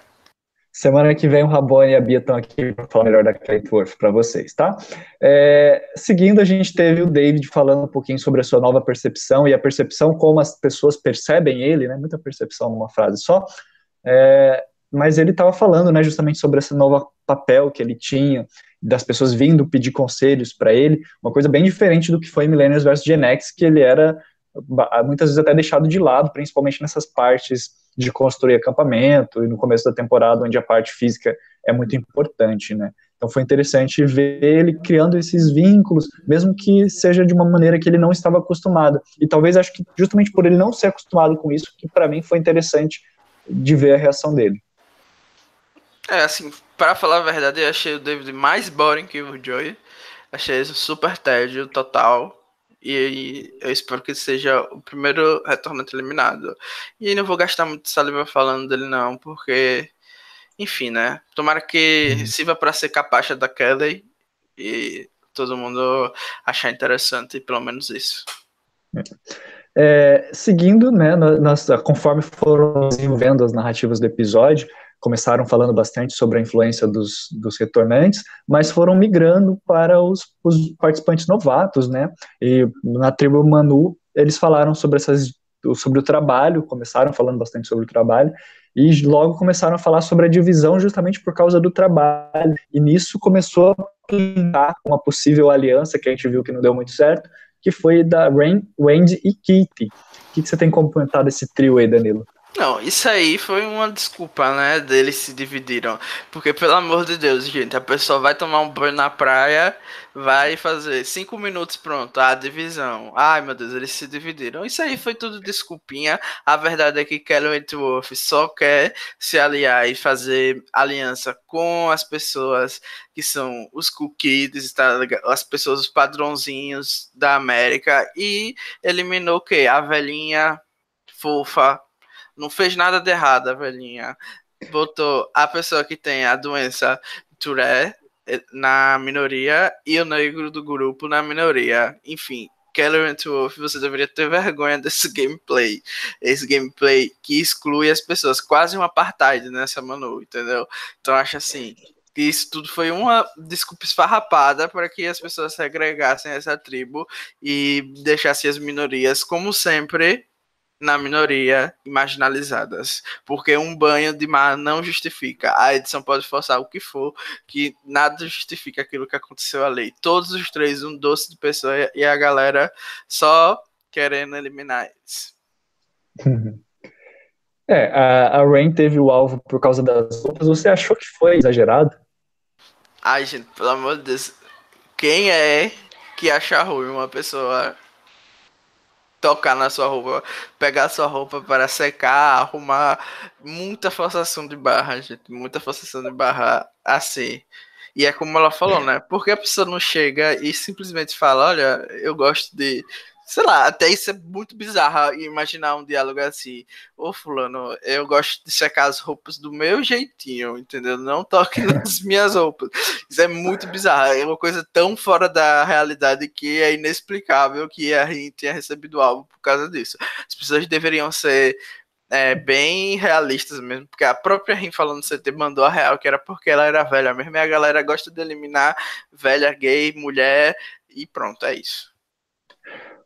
Semana que vem o Rabone e a Bia estão aqui para falar melhor da Clayworth para vocês, tá? É, seguindo, a gente teve o David falando um pouquinho sobre a sua nova percepção e a percepção como as pessoas percebem ele, né? Muita percepção numa frase só. É, mas ele estava falando, né, justamente sobre esse novo papel que ele tinha, das pessoas vindo pedir conselhos para ele, uma coisa bem diferente do que foi Millennials vs Gen X, que ele era muitas vezes até deixado de lado, principalmente nessas partes de construir acampamento e no começo da temporada, onde a parte física é muito importante, né? Então foi interessante ver ele criando esses vínculos, mesmo que seja de uma maneira que ele não estava acostumado. E talvez acho que justamente por ele não ser acostumado com isso, que para mim foi interessante de ver a reação dele. É, assim, para falar a verdade, eu achei o David mais boring que o Joey. Achei isso super tédio total. E eu espero que seja o primeiro retornante eliminado. E não vou gastar muito saliva falando dele, não, porque. Enfim, né? Tomara que uhum. sirva para ser capacha da Kelly e todo mundo achar interessante, pelo menos isso. É, seguindo, né, nós, conforme foram desenvolvendo as narrativas do episódio, começaram falando bastante sobre a influência dos, dos retornantes, mas foram migrando para os, os, participantes novatos, né? E na tribo Manu, eles falaram sobre essas sobre o trabalho, começaram falando bastante sobre o trabalho, e logo começaram a falar sobre a divisão justamente por causa do trabalho. E nisso começou a pintar uma possível aliança que a gente viu que não deu muito certo, que foi da Rain, Wendy e Kitty. O que, que você tem comentado desse trio aí, Danilo? Não, isso aí foi uma desculpa, né? Deles se dividiram. Porque, pelo amor de Deus, gente, a pessoa vai tomar um banho na praia, vai fazer cinco minutos, pronto, a divisão. Ai, meu Deus, eles se dividiram. Isso aí foi tudo desculpinha. A verdade é que Kelly Wentworth só quer se aliar e fazer aliança com as pessoas que são os cookies, tá, as pessoas, os padrãozinhos da América. E eliminou o quê? A velhinha fofa não fez nada de errado, a velhinha. Botou a pessoa que tem a doença Tourette eh, na minoria e o negro do grupo na minoria. Enfim, Kelly Wentworth, você deveria ter vergonha desse gameplay. Esse gameplay que exclui as pessoas. Quase um apartheid nessa Manu, entendeu? Então acho assim. Que isso tudo foi uma desculpa esfarrapada para que as pessoas segregassem essa tribo e deixassem as minorias, como sempre, na minoria e marginalizadas, porque um banho de mar não justifica. A edição pode forçar o que for, que nada justifica aquilo que aconteceu ali. Todos os três, um doce de pessoa e a galera só querendo eliminar eles. É, a, a Rain teve o alvo por causa das roupas. Você achou que foi exagerado? Ai, gente, pelo amor de Deus. Quem é que acha ruim uma pessoa tocar na sua roupa, pegar sua roupa para secar, arrumar muita forçação de barra, gente, muita forçação de barra assim. E é como ela falou, né? Porque a pessoa não chega e simplesmente fala, olha, eu gosto de sei lá, até isso é muito bizarro imaginar um diálogo assim. Ô fulano, eu gosto de secar as roupas do meu jeitinho, entendeu? Não toque nas minhas roupas. Isso é muito bizarro. É uma coisa tão fora da realidade que é inexplicável que a gente tenha recebido algo por causa disso. As pessoas deveriam ser é, bem realistas mesmo, porque a própria Rim falando no CT mandou a real, que era porque ela era velha mesmo, e a galera gosta de eliminar velha, gay, mulher, e pronto, é isso.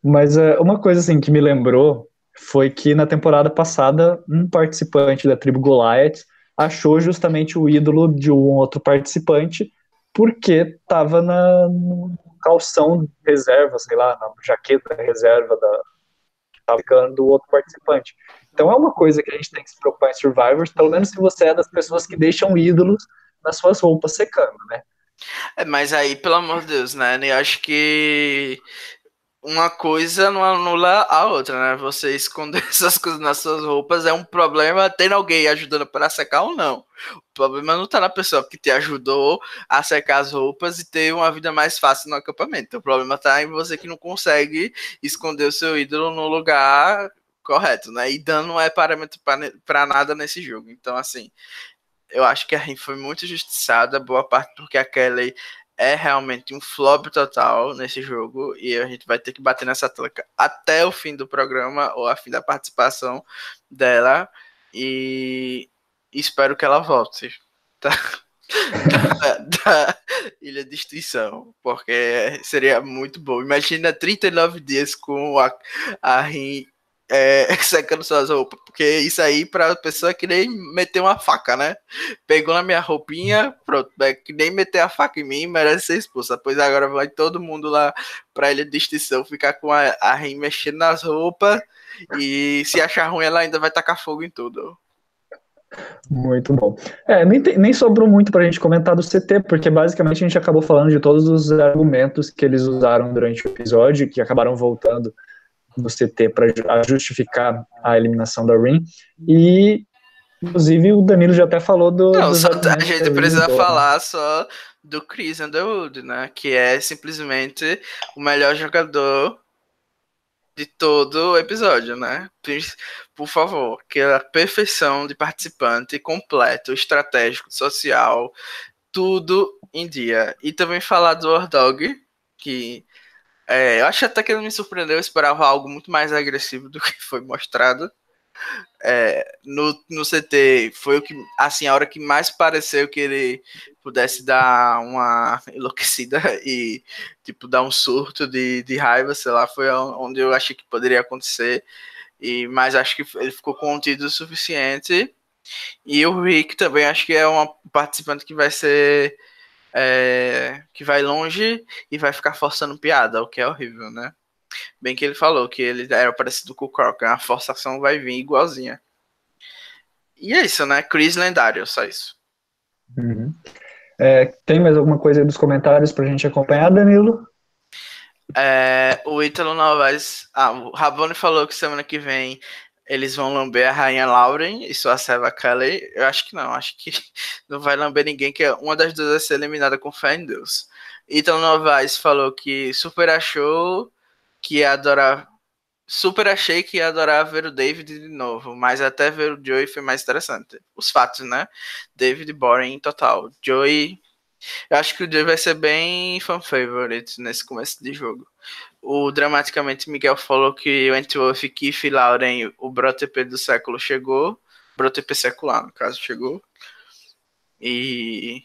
Mas uh, uma coisa assim que me lembrou foi que na temporada passada um participante da tribo Goliath achou justamente o ídolo de um outro participante porque estava na no calção reserva, sei lá, na jaqueta reserva da estava ficando do outro participante. Então é uma coisa que a gente tem que se preocupar em Survivors, pelo menos se você é das pessoas que deixam ídolos nas suas roupas secando, né? É, mas aí, pelo amor de Deus, né? Eu acho que uma coisa não anula a outra, né? Você esconder essas coisas nas suas roupas é um problema tendo alguém ajudando para secar ou não. O problema não tá na pessoa que te ajudou a secar as roupas e ter uma vida mais fácil no acampamento. O problema tá em você que não consegue esconder o seu ídolo no lugar correto, né? E dano não é parâmetro para nada nesse jogo. Então, assim, eu acho que a Rim foi muito justiçada, boa parte porque a Kelly é realmente um flop total nesse jogo e a gente vai ter que bater nessa troca até o fim do programa ou a fim da participação dela e espero que ela volte tá? da, da, Ilha de Extinção, porque seria muito bom. Imagina 39 dias com a, a Rin é, secando suas roupas. Porque isso aí, pra pessoa que nem meter uma faca, né? Pegou na minha roupinha, pronto. É que nem meter a faca em mim, merece ser expulsa. Pois agora vai todo mundo lá pra ilha de extinção ficar com a, a Rim mexendo nas roupas. E se achar ruim, ela ainda vai tacar fogo em tudo. Muito bom. É, nem, nem sobrou muito para a gente comentar do CT, porque basicamente a gente acabou falando de todos os argumentos que eles usaram durante o episódio, que acabaram voltando do CT para justificar a eliminação da Rin. E, inclusive, o Danilo já até falou do. Não, só a gente precisa falar só do Chris Underwood, né? Que é simplesmente o melhor jogador de todo o episódio, né? Por favor, que é a perfeição de participante completo, estratégico, social, tudo em dia. E também falar do Ordog, que é, eu acho até que ele me surpreendeu, eu esperava algo muito mais agressivo do que foi mostrado. É, no, no CT foi o que, assim, a hora que mais pareceu que ele pudesse dar uma enlouquecida e, tipo, dar um surto de, de raiva, sei lá, foi onde eu achei que poderia acontecer. E, mas acho que ele ficou contido o suficiente. E o Rick também acho que é uma participante que vai ser é, que vai longe e vai ficar forçando piada, o que é horrível, né? Bem que ele falou que ele era parecido com o Croc, a forçação vai vir igualzinha. E é isso, né? Chris lendário, só isso. Uhum. É, tem mais alguma coisa aí dos comentários pra gente acompanhar, Danilo? É, o Ítalo Novaes. Ah, o Rabone falou que semana que vem eles vão lamber a Rainha Lauren e sua serva Kelly. Eu acho que não, acho que não vai lamber ninguém, que uma das duas vai ser eliminada com fé em Deus. Então Novaes falou que super achou que ia adorar. Super achei que ia adorar ver o David de novo, mas até ver o Joey foi mais interessante. Os fatos, né? David boring total. Joey. Eu acho que o Joey vai ser bem fan favorite nesse começo de jogo. O Dramaticamente Miguel falou que o Antwolf, Kiff e Lauren, o BroTP do século chegou. BroTP secular, no caso, chegou. E.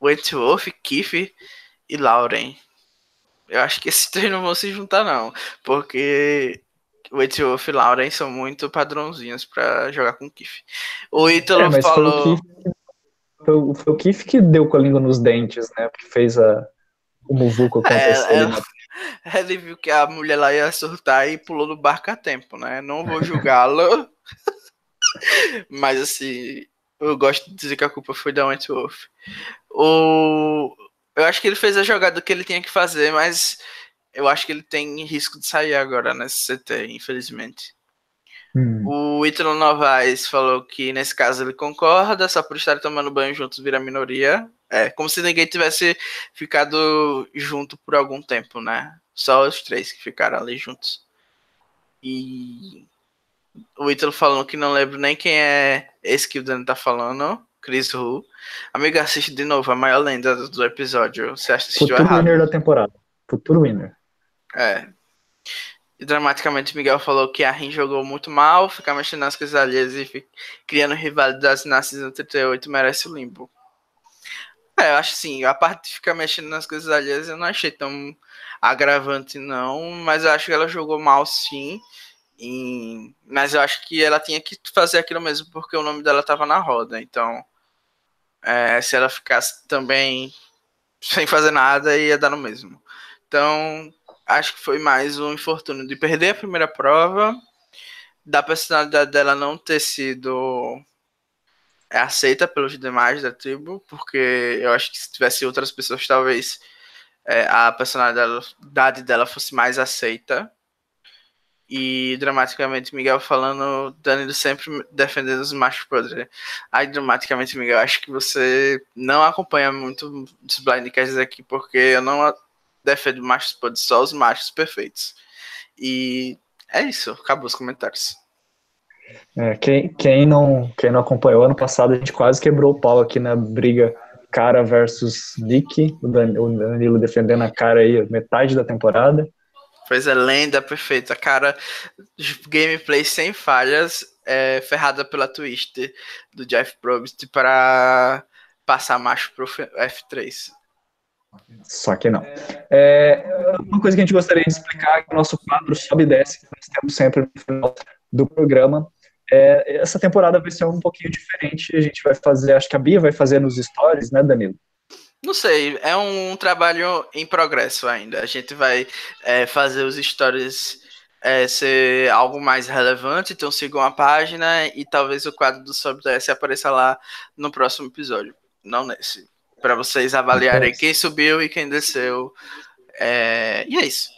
O Antwolf, Kiff e Lauren. Eu acho que esses três não vão se juntar, não. Porque o Etiolf e Lauren são muito padrãozinhos para jogar com o Kiff. O Ítalo é, falou. Foi o, foi o Kiff que deu com a língua nos dentes, né? Porque fez a, o Muvuco acontecer. É, ela, ele viu que a mulher lá ia surtar e pulou no barco a tempo, né? Não vou julgá-lo. Mas assim, eu gosto de dizer que a culpa foi da Wentworth. O, eu acho que ele fez a jogada que ele tinha que fazer, mas eu acho que ele tem risco de sair agora nesse CT, infelizmente. Hum. O Ítalo Novaes falou que nesse caso ele concorda, só por estar tomando banho juntos vira minoria. É, como se ninguém tivesse ficado junto por algum tempo, né? Só os três que ficaram ali juntos. E o Ítalo falando que não lembro nem quem é esse que o Dani tá falando. Chris Hu. Amigo, assiste de novo a maior lenda do, episódio. Você acha que assistiu Futuro errado? winner da temporada. Futuro winner. É. E dramaticamente Miguel falou que a Rin jogou muito mal, ficar mexendo nas coisas alheias e criando rivalidades na Season 38 merece o limbo. É, eu acho sim, a parte de ficar mexendo nas coisas alheias eu não achei tão agravante não, mas eu acho que ela jogou mal sim. E... Mas eu acho que ela tinha que fazer aquilo mesmo porque o nome dela estava na roda, então é, se ela ficasse também sem fazer nada, ia dar no mesmo. Então, acho que foi mais um infortúnio de perder a primeira prova, da personalidade dela não ter sido aceita pelos demais da tribo, porque eu acho que se tivesse outras pessoas, talvez é, a personalidade dela fosse mais aceita. E dramaticamente Miguel falando, Danilo sempre defendendo os machos podres. Aí dramaticamente Miguel, acho que você não acompanha muito os blindcasts aqui, porque eu não defendo machos podres, só os machos perfeitos. E é isso, acabou os comentários. É, quem, quem, não, quem não acompanhou, ano passado a gente quase quebrou o pau aqui na briga cara versus Nick, o Danilo defendendo a cara aí metade da temporada. Pois é, lenda perfeita. Cara, gameplay sem falhas, é, ferrada pela twist do Jeff Probst para passar macho pro F3. Só que não. É, uma coisa que a gente gostaria de explicar é que o nosso quadro sobe e desce, que nós temos sempre no final do programa. É, essa temporada vai ser um pouquinho diferente. A gente vai fazer, acho que a Bia vai fazer nos stories, né, Danilo? Não sei, é um trabalho em progresso ainda. A gente vai é, fazer os stories é, ser algo mais relevante, então sigam a página e talvez o quadro do Sobe DS apareça lá no próximo episódio, não nesse. Para vocês avaliarem quem subiu e quem desceu. É, e é isso.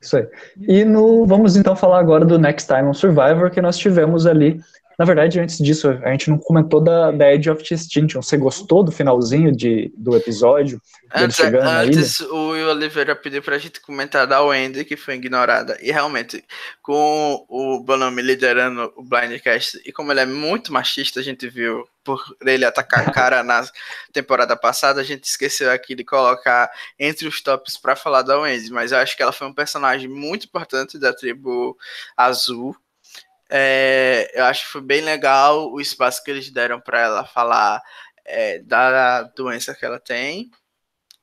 Isso aí. E no, vamos então falar agora do Next Time on Survivor, que nós tivemos ali na verdade, antes disso, a gente não comentou da, da Edge of Extinction. Você gostou do finalzinho de, do episódio? Antes, antes o Will Oliveira pediu pra gente comentar da Wendy, que foi ignorada. E realmente, com o Bonami liderando o Blindcast, e como ele é muito machista, a gente viu por ele atacar a cara na temporada passada, a gente esqueceu aqui de colocar entre os tops para falar da Wendy. Mas eu acho que ela foi um personagem muito importante da tribo azul é, eu acho que foi bem legal o espaço que eles deram para ela falar é, da doença que ela tem,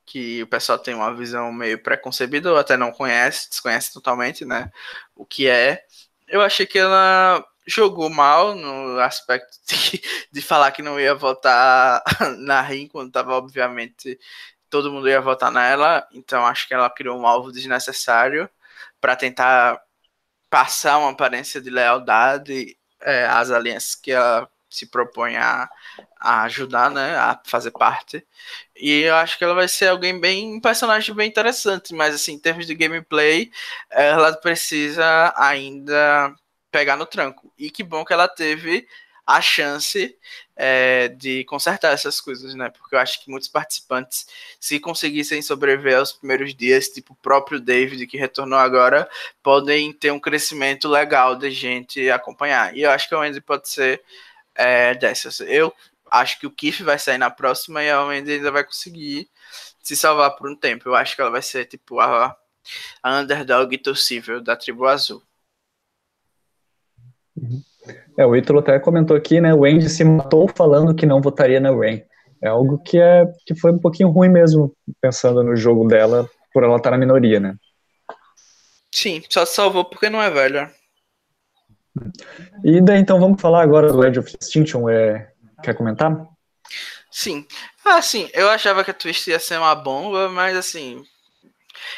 que o pessoal tem uma visão meio preconcebida ou até não conhece, desconhece totalmente, né? O que é. Eu achei que ela jogou mal no aspecto de, de falar que não ia votar na RIM, quando estava obviamente todo mundo ia votar nela, então acho que ela criou um alvo desnecessário para tentar passar uma aparência de lealdade é, às alianças que ela se propõe a, a, ajudar, né, a fazer parte. E eu acho que ela vai ser alguém bem, um personagem bem interessante, mas assim, em termos de gameplay, ela precisa ainda pegar no tranco. E que bom que ela teve a chance é, de consertar essas coisas, né? Porque eu acho que muitos participantes, se conseguissem sobreviver aos primeiros dias, tipo o próprio David, que retornou agora, podem ter um crescimento legal de gente acompanhar. E eu acho que a Wendy pode ser é, dessas. Eu acho que o Keith vai sair na próxima e a Wendy ainda vai conseguir se salvar por um tempo. Eu acho que ela vai ser, tipo, a, a underdog torcível da tribo azul. Uhum. É, o Ítalo até comentou aqui, né? O Andy se matou falando que não votaria na Rain. É algo que, é, que foi um pouquinho ruim mesmo, pensando no jogo dela, por ela estar na minoria, né? Sim, só salvou porque não é velha. E daí então vamos falar agora do Edge of Extinction. É, quer comentar? Sim. Ah, sim, eu achava que a Twist ia ser uma bomba, mas assim,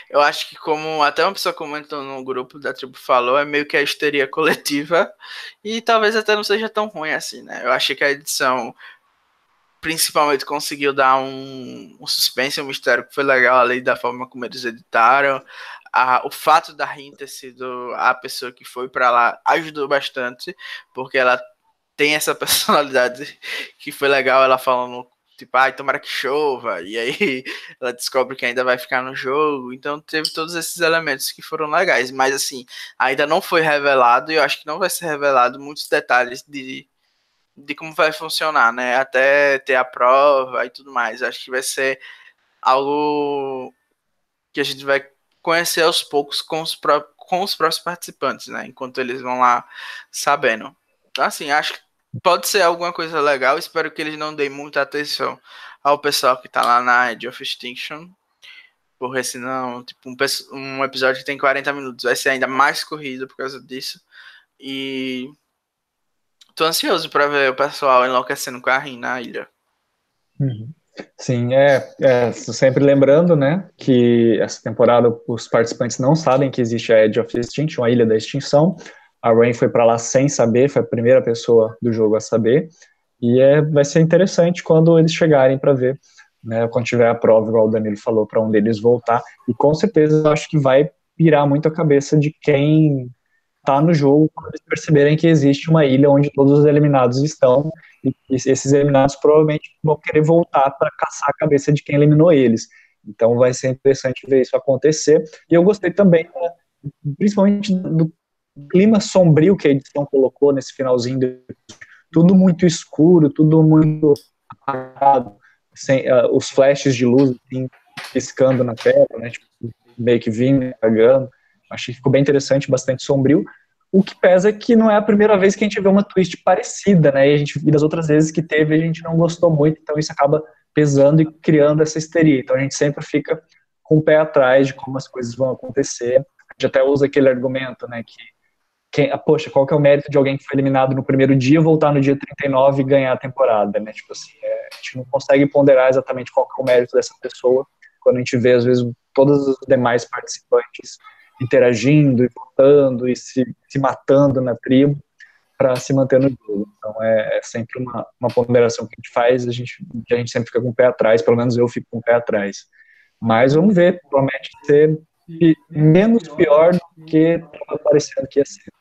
eu acho que, como até uma pessoa comentou no grupo da tribo falou, é meio que a histeria coletiva. E talvez até não seja tão ruim assim, né? Eu achei que a edição principalmente conseguiu dar um, um suspense, um mistério que foi legal ali da forma como eles editaram. A, o fato da Rin ter sido a pessoa que foi para lá ajudou bastante, porque ela tem essa personalidade que foi legal ela falando tipo, ai, tomara que chova, e aí ela descobre que ainda vai ficar no jogo. Então teve todos esses elementos que foram legais, mas assim, ainda não foi revelado e eu acho que não vai ser revelado muitos detalhes de, de como vai funcionar, né? Até ter a prova e tudo mais. Acho que vai ser algo que a gente vai conhecer aos poucos com os, com os próximos participantes, né? Enquanto eles vão lá sabendo. Então, assim, acho que pode ser alguma coisa legal. Espero que eles não deem muita atenção ao pessoal que tá lá na Edge of Extinction. Porque senão, tipo, um, um episódio que tem 40 minutos vai ser ainda mais corrido por causa disso. E tô ansioso para ver o pessoal enlouquecendo com a Rin na ilha. Uhum. Sim, é, é, sempre lembrando, né, que essa temporada os participantes não sabem que existe a Edge of Extinction, a Ilha da Extinção, a Rain foi para lá sem saber, foi a primeira pessoa do jogo a saber. E é, vai ser interessante quando eles chegarem para ver, né, quando tiver a prova, igual o Danilo falou, para um deles voltar. E com certeza eu acho que vai pirar muito a cabeça de quem está no jogo quando eles perceberem que existe uma ilha onde todos os eliminados estão e esses eliminados provavelmente vão querer voltar para caçar a cabeça de quem eliminou eles. Então vai ser interessante ver isso acontecer. E eu gostei também, né, principalmente do clima sombrio que a edição colocou nesse finalzinho, de, tudo muito escuro, tudo muito apagado, sem, uh, os flashes de luz assim, piscando na tela, né, tipo, meio que vindo, apagando. Achei que ficou bem interessante, bastante sombrio. O que pesa é que não é a primeira vez que a gente vê uma twist parecida, né? E, a gente, e das outras vezes que teve, a gente não gostou muito, então isso acaba pesando e criando essa histeria. Então a gente sempre fica com o pé atrás de como as coisas vão acontecer. A gente até usa aquele argumento, né, que quem, ah, poxa, qual que é o mérito de alguém que foi eliminado no primeiro dia voltar no dia 39 e ganhar a temporada, né? Tipo assim, é, a gente não consegue ponderar exatamente qual que é o mérito dessa pessoa quando a gente vê, às vezes, todos os demais participantes interagindo e votando e se, se matando na tribo para se manter no jogo. Então é, é, sempre uma, uma ponderação que a gente faz, a gente, a gente sempre fica com o pé atrás, pelo menos eu fico com o pé atrás. Mas vamos ver, promete ser menos pior do que estava parecendo que ia ser.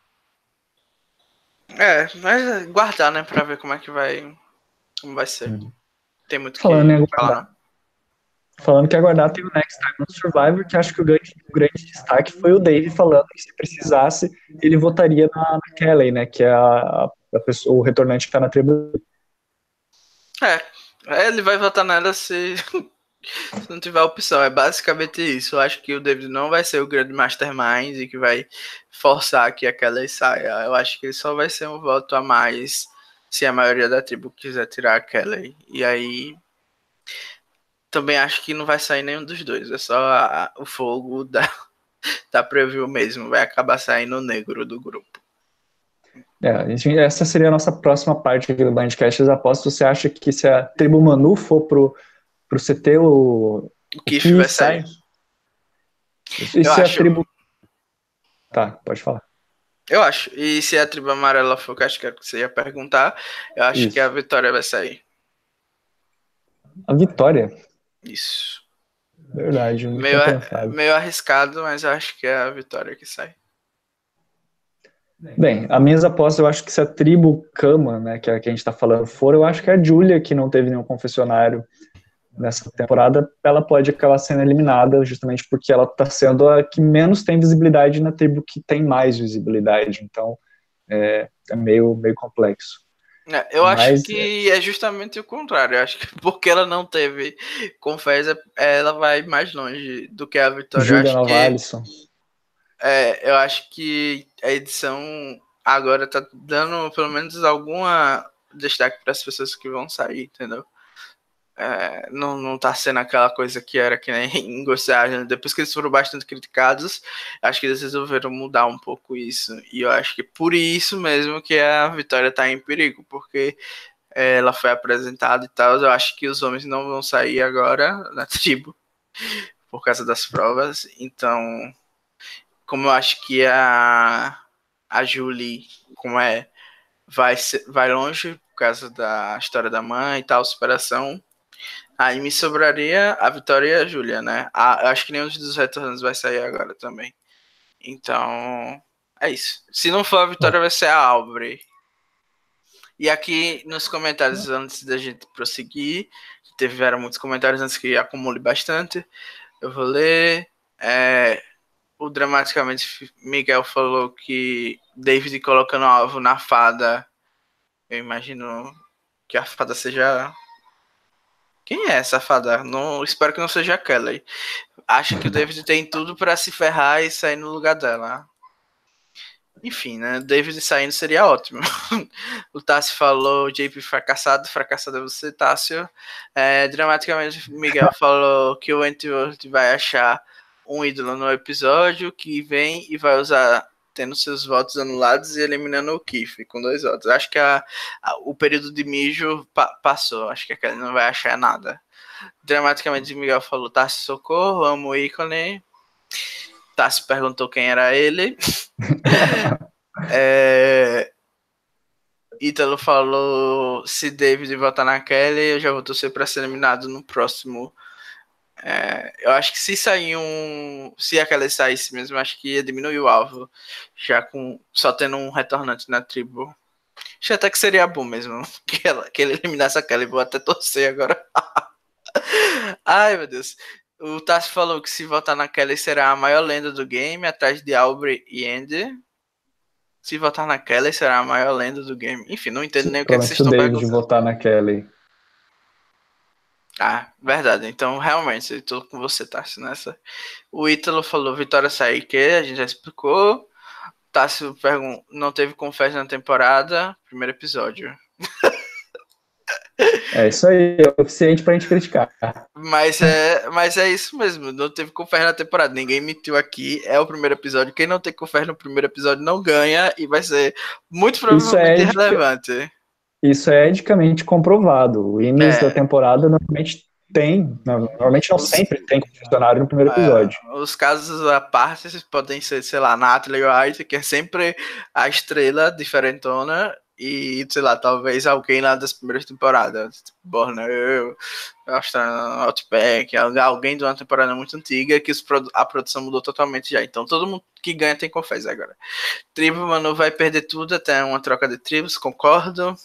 É, mas guardar, né, pra ver como é que vai. Como vai ser. Hum. Tem muito falando que em aguardar, Falando que aguardar tem o Next Time no Survivor, que acho que o grande, o grande destaque foi o Dave falando que se precisasse, ele votaria na, na Kelly, né? Que é a, a pessoa, o retornante que tá na tribo. É, é ele vai votar nela se se não tiver opção, é basicamente isso. Eu acho que o David não vai ser o grande mastermind e que vai forçar que aquela saia. Eu acho que ele só vai ser um voto a mais se a maioria da tribo quiser tirar a Kelly. E aí também acho que não vai sair nenhum dos dois. É só a, o fogo da, da preview mesmo. Vai acabar saindo o negro do grupo. É, essa seria a nossa próxima parte do Bandcast. Aposto. Você acha que se a tribo Manu for pro pro CT o. O Kiff vai sair. E eu se acho... a tribo. Tá, pode falar. Eu acho. E se a tribo amarela for, que acho que você ia perguntar, eu acho Isso. que a vitória vai sair. A vitória? Isso. Verdade. Meio, meio arriscado, mas eu acho que é a vitória que sai. Bem, a minhas apostas, eu acho que se a tribo Kama, né, que é a que a gente está falando, for, eu acho que é a Julia, que não teve nenhum confessionário, nessa temporada, ela pode acabar sendo eliminada justamente porque ela está sendo a que menos tem visibilidade na tribo que tem mais visibilidade. Então, é, é meio, meio complexo. É, eu Mas, acho que é... é justamente o contrário. Eu acho que porque ela não teve confessa, ela vai mais longe do que a vitória. Julia Nova Alisson. É, eu acho que a edição agora tá dando pelo menos alguma destaque para as pessoas que vão sair, entendeu? É, não, não tá sendo aquela coisa que era que nem em Ghost Depois que eles foram bastante criticados, acho que eles resolveram mudar um pouco isso. E eu acho que por isso mesmo que a vitória tá em perigo, porque é, ela foi apresentada e tal. Eu acho que os homens não vão sair agora na tribo por causa das provas. Então, como eu acho que a, a Julie, como é, vai, vai longe por causa da história da mãe e tal, superação Aí me sobraria a Vitória e a Júlia, né? A, acho que nenhum dos retornos vai sair agora também. Então, é isso. Se não for a Vitória, vai ser a Aubrey. E aqui nos comentários, antes da gente prosseguir, tiveram muitos comentários antes que acumule bastante. Eu vou ler. É, o Dramaticamente Miguel falou que David colocando alvo na fada. Eu imagino que a fada seja quem é essa fada? Não, espero que não seja a Kelly. Acho que o David tem tudo para se ferrar e sair no lugar dela. Enfim, né? David saindo seria ótimo. o Tássio falou, JP fracassado, fracassado é você, Tássio. É, dramaticamente, Miguel falou que o Wentworth vai achar um ídolo no episódio que vem e vai usar tendo seus votos anulados e eliminando o Kiff com dois votos. Acho que a, a, o período de mijo pa, passou. Acho que ele não vai achar nada. Dramaticamente, Miguel falou: Tassi, socorro, amo o ícone. Tassi perguntou quem era ele. é, Ítalo falou: se David votar na Kelly, eu já vou torcer para ser eliminado no próximo é, eu acho que se sair um. Se aquela saísse mesmo, acho que ia diminuir o alvo. Já com só tendo um retornante na tribo. Acho até que seria bom mesmo. Que, ela, que ele eliminasse aquela e vou até torcer agora. Ai, meu Deus. O Tassi falou que se votar na Kelly será a maior lenda do game, atrás de Aubrey e Andy. Se votar na Kelly será a maior lenda do game. Enfim, não entendo nem o que, é que vocês estão perguntando. de votar na Kelly. Ah, verdade. Então, realmente, eu tô com você, Tássio, nessa. O Ítalo falou Vitória sair que a gente já explicou. Tássio pergun não teve confesso na temporada. Primeiro episódio. É isso aí, é o suficiente pra gente criticar. Mas é, mas é isso mesmo, não teve confere na temporada, ninguém mentiu aqui, é o primeiro episódio, quem não tem confere no primeiro episódio não ganha e vai ser muito provavelmente é irrelevante. Isso é eticamente comprovado, o início é. da temporada normalmente tem, normalmente não os, sempre tem confessionário no primeiro é, episódio. É, os casos à parte podem ser, sei lá, Natalie Wright, que é sempre a estrela diferentona, e, sei lá, talvez alguém lá das primeiras temporadas, tipo Borneo, Outback, alguém de uma temporada muito antiga que a produção mudou totalmente já. Então todo mundo que ganha tem confés agora. Tribo, mano, vai perder tudo até uma troca de tribos, concordo.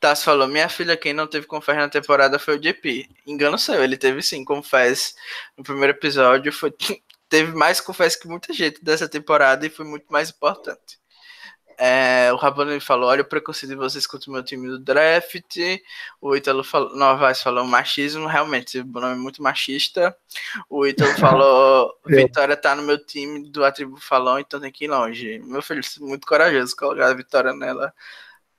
Taz falou: Minha filha, quem não teve confés na temporada foi o JP. Engano seu, ele teve sim confés no primeiro episódio. Foi, teve mais confés que muita gente dessa temporada e foi muito mais importante. É, o Rabano falou: Olha o preconceito de vocês contra o meu time do draft. O Ítalo falou, Novaes falou machismo. Realmente, o nome é muito machista. O Ítalo falou: Vitória tá no meu time do Atribu Falão, então tem que ir longe. Meu filho, muito corajoso colocar a vitória nela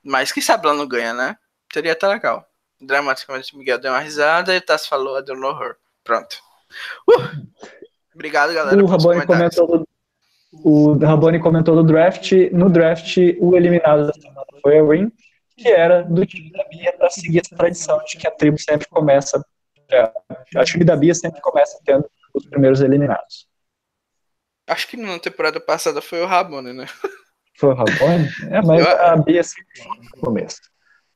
mas quem sabe ela não ganha, né? Seria até legal. Dramaticamente, Miguel deu uma risada e o Tassi falou, I don't know her. Pronto. Uh! Obrigado, galera. O Rabone comentou, o Rabone comentou do draft. No draft, o eliminado da semana foi a Win, que era do time da Bia, para seguir essa tradição de que a tribo sempre começa. É, a time da Bia sempre começa tendo os primeiros eliminados. Acho que na temporada passada foi o Rabone, né? Foi o Rabone? É, mas eu, a Bia sempre no começo.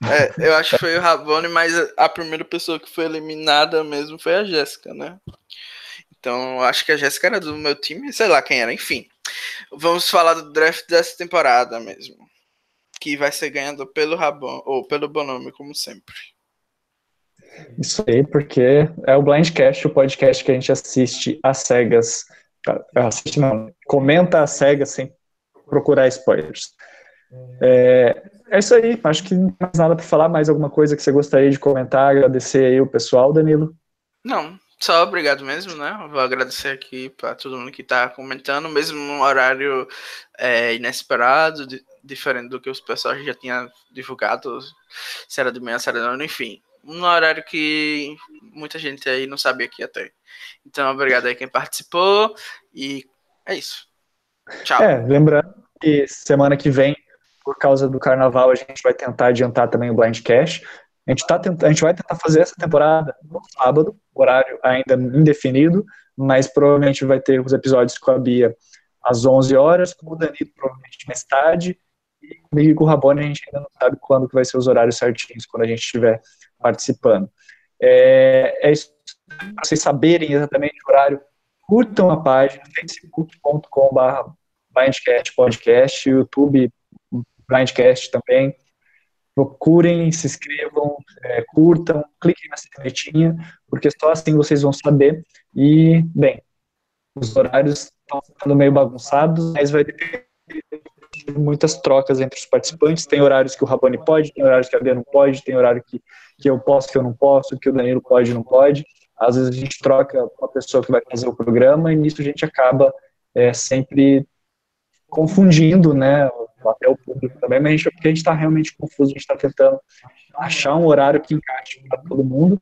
É, eu acho que foi o Rabone, mas a primeira pessoa que foi eliminada mesmo foi a Jéssica, né? Então, acho que a Jéssica era do meu time, sei lá quem era, enfim. Vamos falar do draft dessa temporada mesmo. Que vai ser ganhando pelo Rabon, ou pelo Bonome, como sempre. Isso aí, porque é o Blindcast, o podcast que a gente assiste às cegas. Assiste não, comenta às cegas sem procurar spoilers. É, é isso aí, acho que não tem mais nada para falar, mais alguma coisa que você gostaria de comentar, agradecer aí o pessoal, Danilo? Não, só obrigado mesmo, né? Vou agradecer aqui para todo mundo que está comentando, mesmo num horário é, inesperado, de, diferente do que os pessoal já tinham divulgado, se era de manhã, se era de noite, enfim. Um horário que muita gente aí não sabia que ia ter. Então, obrigado aí quem participou e é isso. Tchau. É, lembrando que semana que vem, por causa do carnaval, a gente vai tentar adiantar também o Blind Cash. A gente, tá tent... a gente vai tentar fazer essa temporada no sábado, horário ainda indefinido, mas provavelmente vai ter os episódios com a Bia às 11 horas, com o Danilo provavelmente mais tarde, e comigo e com o Rabone a gente ainda não sabe quando que vai ser os horários certinhos, quando a gente estiver participando. É, é isso, para vocês saberem exatamente o horário, curtam a página facebook.com.br Blindcast Podcast, YouTube Blindcast também. Procurem, se inscrevam, é, curtam, cliquem na sinetinha, porque só assim vocês vão saber. E, bem, os horários estão ficando meio bagunçados, mas vai depender de muitas trocas entre os participantes. Tem horários que o Rabani pode, tem horários que a Bia não pode, tem horário que, que eu posso, que eu não posso, que o Danilo pode não pode. Às vezes a gente troca com a pessoa que vai fazer o programa e nisso a gente acaba é, sempre confundindo, né, até o público também, mas a gente, porque a gente está realmente confuso, a gente está tentando achar um horário que encaixe para todo mundo,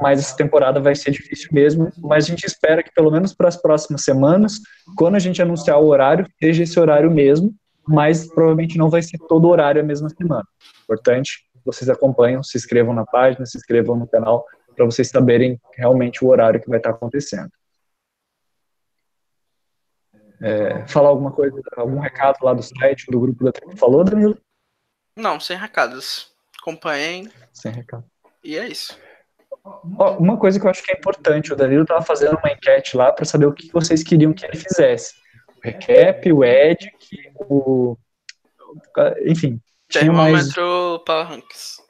mas essa temporada vai ser difícil mesmo, mas a gente espera que pelo menos para as próximas semanas, quando a gente anunciar o horário, seja esse horário mesmo, mas provavelmente não vai ser todo horário a mesma semana. Importante, vocês acompanham, se inscrevam na página, se inscrevam no canal, para vocês saberem realmente o horário que vai estar acontecendo é, falar alguma coisa, algum recado lá do site, do grupo da tribo falou, Danilo? Não, sem recados. Acompanhem. Sem recado. E é isso. Ó, uma coisa que eu acho que é importante, o Danilo estava fazendo uma enquete lá para saber o que vocês queriam que ele fizesse. O recap, o Ed, o. Enfim. Termômetro mais... Power Ranks.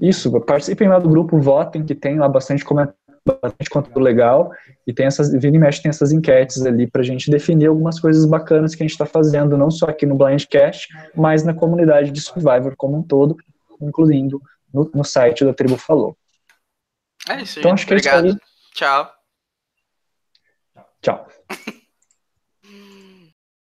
Isso, participem lá do grupo, votem, que tem lá bastante comentário bastante conteúdo legal e tem essas, vira e mexe tem essas enquetes ali para a gente definir algumas coisas bacanas que a gente está fazendo, não só aqui no Blindcast, mas na comunidade de Survivor como um todo, incluindo no, no site da Tribo Falou. É isso, então, gente. Acho que Obrigado. É isso aí. Tchau. Tchau.